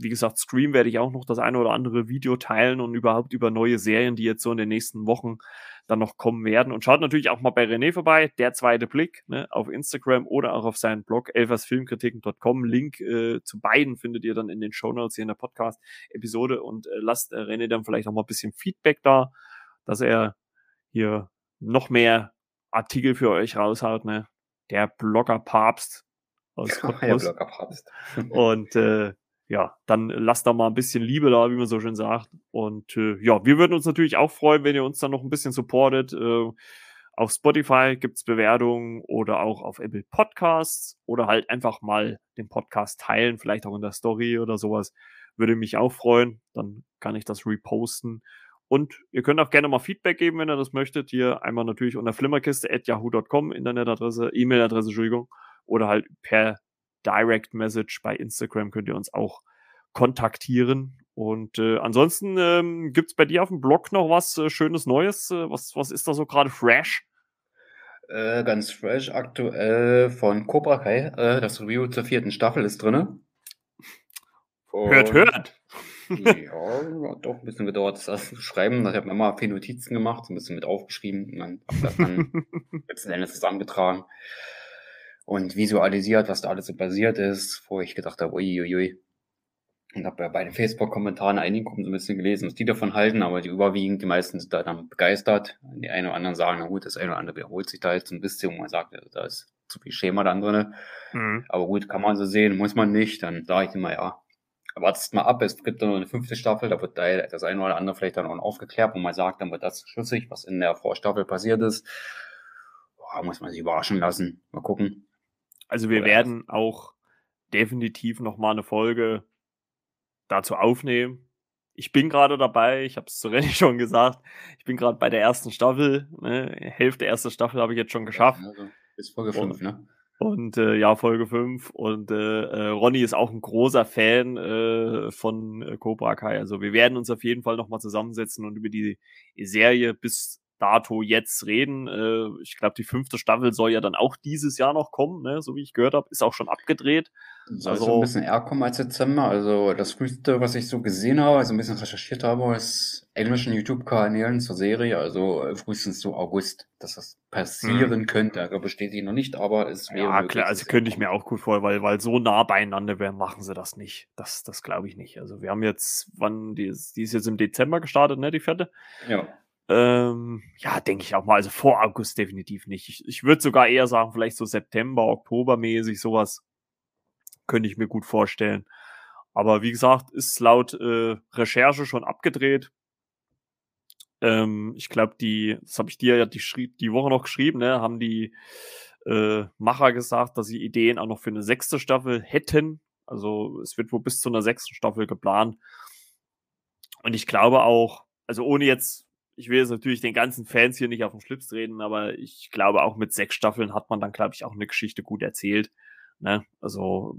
wie gesagt, Scream werde ich auch noch das eine oder andere Video teilen und überhaupt über neue Serien, die jetzt so in den nächsten Wochen dann noch kommen werden. Und schaut natürlich auch mal bei René vorbei, der zweite Blick, ne, auf Instagram oder auch auf seinen Blog elfersfilmkritiken.com. Link äh, zu beiden findet ihr dann in den Show Notes hier in der Podcast-Episode und äh, lasst äh, René dann vielleicht auch mal ein bisschen Feedback da, dass er hier noch mehr Artikel für euch raushaut, ne? Der Blogger Papst aus Cottbus. Ja, Blogger Papst. und äh, ja, dann lasst da mal ein bisschen Liebe da, wie man so schön sagt. Und äh, ja, wir würden uns natürlich auch freuen, wenn ihr uns dann noch ein bisschen supportet. Äh, auf Spotify gibt's Bewertungen oder auch auf Apple Podcasts oder halt einfach mal den Podcast teilen, vielleicht auch in der Story oder sowas. Würde mich auch freuen. Dann kann ich das reposten. Und ihr könnt auch gerne mal Feedback geben, wenn ihr das möchtet. Hier einmal natürlich unter flimmerkiste.yahoo.com, Internetadresse, E-Mail-Adresse, Entschuldigung. Oder halt per Direct Message bei Instagram könnt ihr uns auch kontaktieren. Und äh, ansonsten ähm, gibt es bei dir auf dem Blog noch was äh, Schönes Neues? Äh, was, was ist da so gerade fresh? Äh, ganz fresh aktuell von Cobra Kai. Äh, das Review zur vierten Staffel ist drin. Hört, hört! ja, hat doch ein bisschen gedauert, das zu schreiben. Ich habe mir mal viele Notizen gemacht, ein bisschen mit aufgeschrieben und dann habe das dann letzten Endes zusammengetragen und visualisiert, was da alles so passiert ist, wo ich gedacht habe, uiuiui. Und habe bei den Facebook-Kommentaren einigen Gruppen so ein bisschen gelesen, was die davon halten, aber die überwiegend, die meisten sind da dann begeistert. Die einen oder anderen sagen, na gut, das eine oder andere wiederholt sich da jetzt ein bisschen, wo man sagt, da ist zu viel Schema da drin. Mhm. Aber gut, kann man so sehen, muss man nicht. Dann sage ich immer, ja, wartet mal ab, es gibt dann noch eine fünfte Staffel, da wird da das eine oder andere vielleicht dann auch aufgeklärt, wo man sagt, dann wird das schlüssig, was in der Vorstaffel passiert ist. Boah, muss man sich überraschen lassen. Mal gucken. Also wir Oder werden auch definitiv nochmal eine Folge dazu aufnehmen. Ich bin gerade dabei, ich habe es zu René schon gesagt, ich bin gerade bei der ersten Staffel. Ne? Hälfte erste Staffel habe ich jetzt schon geschafft. Also bis Folge 5, ne? Und äh, ja, Folge 5. Und äh, äh, Ronny ist auch ein großer Fan äh, von äh, Cobra Kai. Also wir werden uns auf jeden Fall nochmal zusammensetzen und über die Serie bis dato jetzt reden. Äh, ich glaube, die fünfte Staffel soll ja dann auch dieses Jahr noch kommen, ne? so wie ich gehört habe. Ist auch schon abgedreht. Soll also so ein bisschen eher kommen als Dezember. Also das früheste, was ich so gesehen habe, also ein bisschen recherchiert habe, ist englischen YouTube-Kanälen zur Serie. Also äh, frühestens so August, dass das passieren hm. könnte. Also bestätige ich noch nicht, aber es wäre. Ja, klar, also könnte ich mir auch gut vorstellen, weil, weil so nah beieinander wären, machen sie das nicht. Das, das glaube ich nicht. Also wir haben jetzt, wann, die ist, die ist jetzt im Dezember gestartet, ne, die vierte? Ja. Ähm, ja, denke ich auch mal. Also vor August definitiv nicht. Ich, ich würde sogar eher sagen, vielleicht so September, Oktober mäßig, sowas könnte ich mir gut vorstellen. Aber wie gesagt, ist laut äh, Recherche schon abgedreht. Ähm, ich glaube, die, das habe ich dir ja die, die Woche noch geschrieben, ne, haben die äh, Macher gesagt, dass sie Ideen auch noch für eine sechste Staffel hätten. Also es wird wohl bis zu einer sechsten Staffel geplant. Und ich glaube auch, also ohne jetzt ich will jetzt natürlich den ganzen Fans hier nicht auf den Schlips treten, aber ich glaube, auch mit sechs Staffeln hat man dann, glaube ich, auch eine Geschichte gut erzählt. Ne? Also,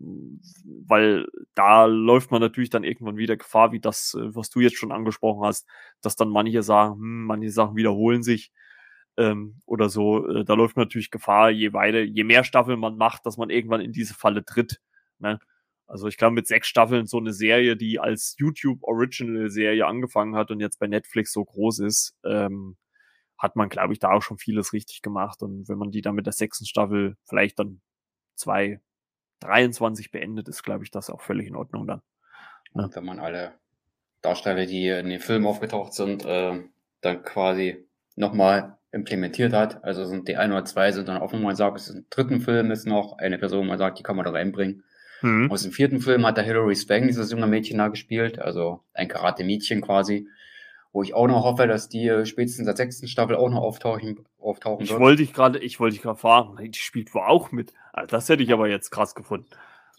weil da läuft man natürlich dann irgendwann wieder Gefahr, wie das, äh, was du jetzt schon angesprochen hast, dass dann manche sagen, hm, manche Sachen wiederholen sich ähm, oder so. Äh, da läuft man natürlich Gefahr, je weiter, je mehr Staffeln man macht, dass man irgendwann in diese Falle tritt. Ne? Also ich glaube, mit sechs Staffeln so eine Serie, die als YouTube Original Serie angefangen hat und jetzt bei Netflix so groß ist, ähm, hat man, glaube ich, da auch schon vieles richtig gemacht. Und wenn man die dann mit der sechsten Staffel vielleicht dann zwei, 23 beendet, ist, glaube ich, das auch völlig in Ordnung dann. Ja. Wenn man alle Darsteller, die in den Filmen aufgetaucht sind, äh, dann quasi nochmal implementiert hat. Also sind die ein oder zwei sind dann auch nochmal sagt, es ist ein dritten Film ist noch eine Person, man sagt, die kann man da reinbringen. Mhm. Aus dem vierten Film hat der Hilary Swank dieses junge Mädchen da gespielt, also ein Karate-Mädchen quasi wo ich auch noch hoffe, dass die äh, spätestens in der sechsten Staffel auch noch auftauchen, auftauchen ich Wollte ich gerade, ich wollte dich gerade fragen, die spielt wohl auch mit. Also das hätte ich aber jetzt krass gefunden.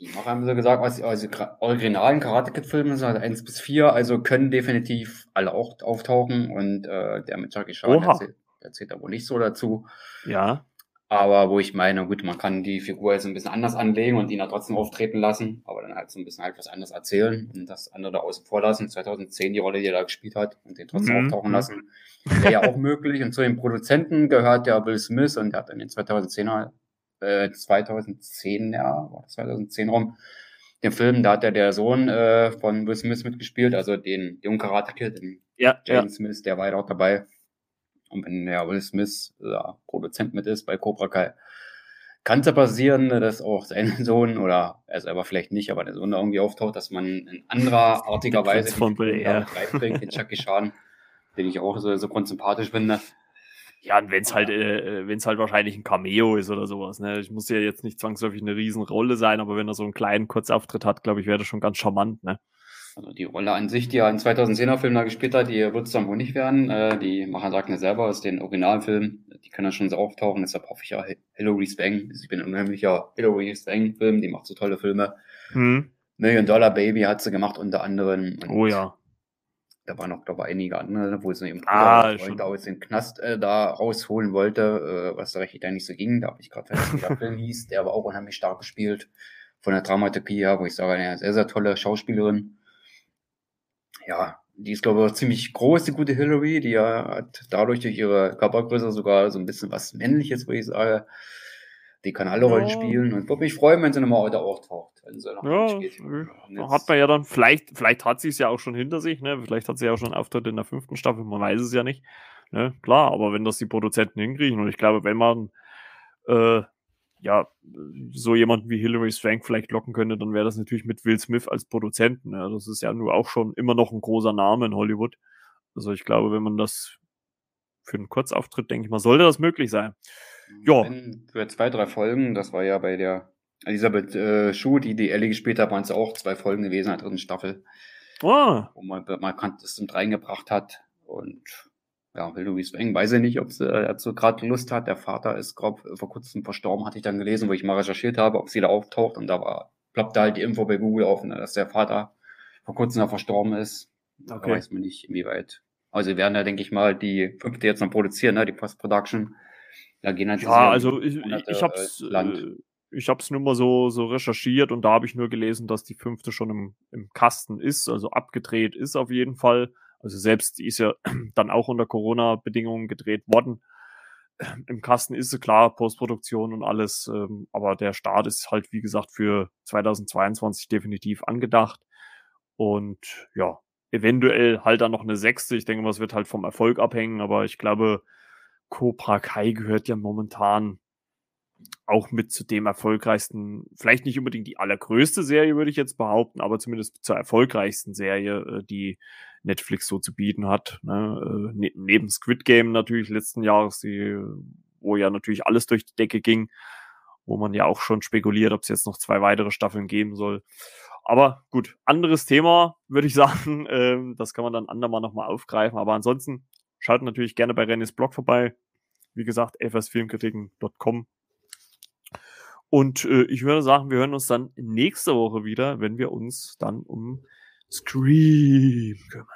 Die noch haben sie gesagt, was also originalen Karate Kid Filme sind, also 1 bis 4, also können definitiv alle auch auftauchen und äh, der mit Jackie Chan erzählt, erzählt da wohl nicht so dazu. Ja. Aber wo ich meine, gut, man kann die Figur jetzt ein bisschen anders anlegen und ihn da trotzdem auftreten lassen, aber dann halt so ein bisschen halt was anderes erzählen und das andere da außen vor lassen. 2010 die Rolle, die er da gespielt hat und den trotzdem mhm. auftauchen lassen, wäre ja auch möglich. Und zu den Produzenten gehört ja Will Smith und der hat in den 2010er, äh, 2010, ja, 2010 rum, den Film, da hat er der Sohn äh, von Will Smith mitgespielt, also den jungen Karate Kid, den ja, James ja. Smith, der war ja auch dabei. Und wenn der Will Smith ja, Produzent mit ist bei Cobra Kai, kann es ja passieren, dass auch sein Sohn oder er selber vielleicht nicht, aber der Sohn da irgendwie auftaucht, dass man in anderer artiger Weise von ja. den Chucky Chan, den ich auch so, so sympathisch finde. Ja, und wenn es halt, äh, wenn es halt wahrscheinlich ein Cameo ist oder sowas, ne? Ich muss ja jetzt nicht zwangsläufig eine Riesenrolle sein, aber wenn er so einen kleinen Kurzauftritt hat, glaube ich, wäre das schon ganz charmant, ne? Also die Rolle an sich, die er in 2010er Film da gespielt hat, die wird es dann wohl nicht werden. Äh, die Macher sagen ja selber, aus den Originalfilm, die können ja schon so auftauchen. Deshalb hoffe ich ja Hilary Swank. Ich bin ein unheimlicher Hilary Swank-Film, die macht so tolle Filme. Hm. Million Dollar Baby hat sie gemacht unter anderem. Oh ja. Da waren noch, glaube ich, einige andere, wo sie ihren ah, Bruder aus dem Knast äh, da rausholen wollte, äh, was da recht da nicht so ging. Da habe ich gerade vergessen, wie der Film hieß. Der aber auch unheimlich stark gespielt. Von der Dramaturgie her, wo ich sage, eine sehr, sehr tolle Schauspielerin ja, die ist, glaube ich, ziemlich groß, die gute Hillary. Die hat dadurch durch ihre Körpergröße sogar so ein bisschen was Männliches, würde ich sagen. Die kann alle Rollen spielen und würde mich freuen, wenn sie nochmal heute auftaucht. Wenn sie noch ja, geht. hat man ja dann, vielleicht, vielleicht hat sie es ja auch schon hinter sich, ne? Vielleicht hat sie ja auch schon einen Auftritt in der fünften Staffel, man weiß es ja nicht. Ne? Klar, aber wenn das die Produzenten hinkriegen und ich glaube, wenn man äh, ja, so jemanden wie Hilary Swank vielleicht locken könnte, dann wäre das natürlich mit Will Smith als Produzenten. Ja. Das ist ja nur auch schon immer noch ein großer Name in Hollywood. Also ich glaube, wenn man das für einen Kurzauftritt, denke ich mal, sollte das möglich sein. Ja. Für zwei, drei Folgen, das war ja bei der Elisabeth äh, Schuh, die die Ellie gespielt hat, waren es auch zwei Folgen gewesen in der dritten Staffel. Ah. Wo man markant das mit reingebracht hat. Und ja, will Louis Weng, weiß ich nicht, ob sie äh, dazu gerade Lust hat. Der Vater ist, glaub, vor kurzem verstorben, hatte ich dann gelesen, wo ich mal recherchiert habe, ob sie da auftaucht. Und da war, ploppte halt die Info bei Google auf, ne, dass der Vater vor kurzem da verstorben ist. Da okay. weiß man nicht, inwieweit. Also sie werden ja, denke ich mal, die fünfte jetzt noch produzieren, ne, die Post-Production. Da gehen halt Ja, also ich, Monate, ich hab's, äh, äh, ich nur mal so, so recherchiert und da habe ich nur gelesen, dass die fünfte schon im, im Kasten ist, also abgedreht ist auf jeden Fall. Also selbst ist ja dann auch unter Corona-Bedingungen gedreht worden. Im Kasten ist sie klar, Postproduktion und alles, ähm, aber der Start ist halt, wie gesagt, für 2022 definitiv angedacht. Und ja, eventuell halt dann noch eine sechste. Ich denke es wird halt vom Erfolg abhängen, aber ich glaube, Cobra Kai gehört ja momentan auch mit zu dem erfolgreichsten, vielleicht nicht unbedingt die allergrößte Serie, würde ich jetzt behaupten, aber zumindest zur erfolgreichsten Serie, äh, die Netflix so zu bieten hat. Ne? Äh, ne neben Squid Game natürlich letzten Jahres, die, wo ja natürlich alles durch die Decke ging, wo man ja auch schon spekuliert, ob es jetzt noch zwei weitere Staffeln geben soll. Aber gut, anderes Thema, würde ich sagen. Ähm, das kann man dann andermal nochmal aufgreifen. Aber ansonsten schaut natürlich gerne bei Rennys Blog vorbei. Wie gesagt, fsfilmkritiken.com. Und äh, ich würde sagen, wir hören uns dann nächste Woche wieder, wenn wir uns dann um Scream kümmern.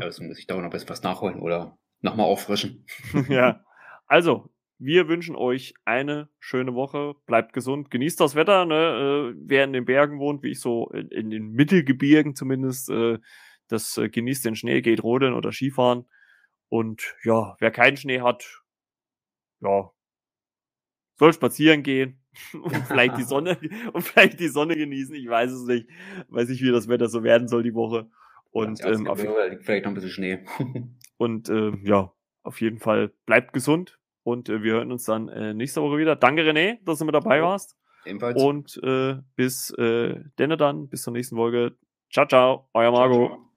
also muss ich da auch noch was nachholen oder nochmal auffrischen. ja, also wir wünschen euch eine schöne Woche. Bleibt gesund, genießt das Wetter. Ne? Äh, wer in den Bergen wohnt, wie ich so in, in den Mittelgebirgen zumindest, äh, das äh, genießt den Schnee, geht rodeln oder Skifahren. Und ja, wer keinen Schnee hat, ja, soll spazieren gehen und vielleicht die Sonne und vielleicht die Sonne genießen. Ich weiß es nicht. Weiß nicht, wie das Wetter so werden soll die Woche. Und ja, ähm, auf, vielleicht noch ein bisschen Schnee. und äh, ja, auf jeden Fall bleibt gesund und äh, wir hören uns dann äh, nächste Woche wieder. Danke René, dass du mit dabei warst. Ebenfalls. Und äh, bis äh, denne dann, bis zur nächsten Folge. Ciao, ciao, euer Marco. Ciao, ciao.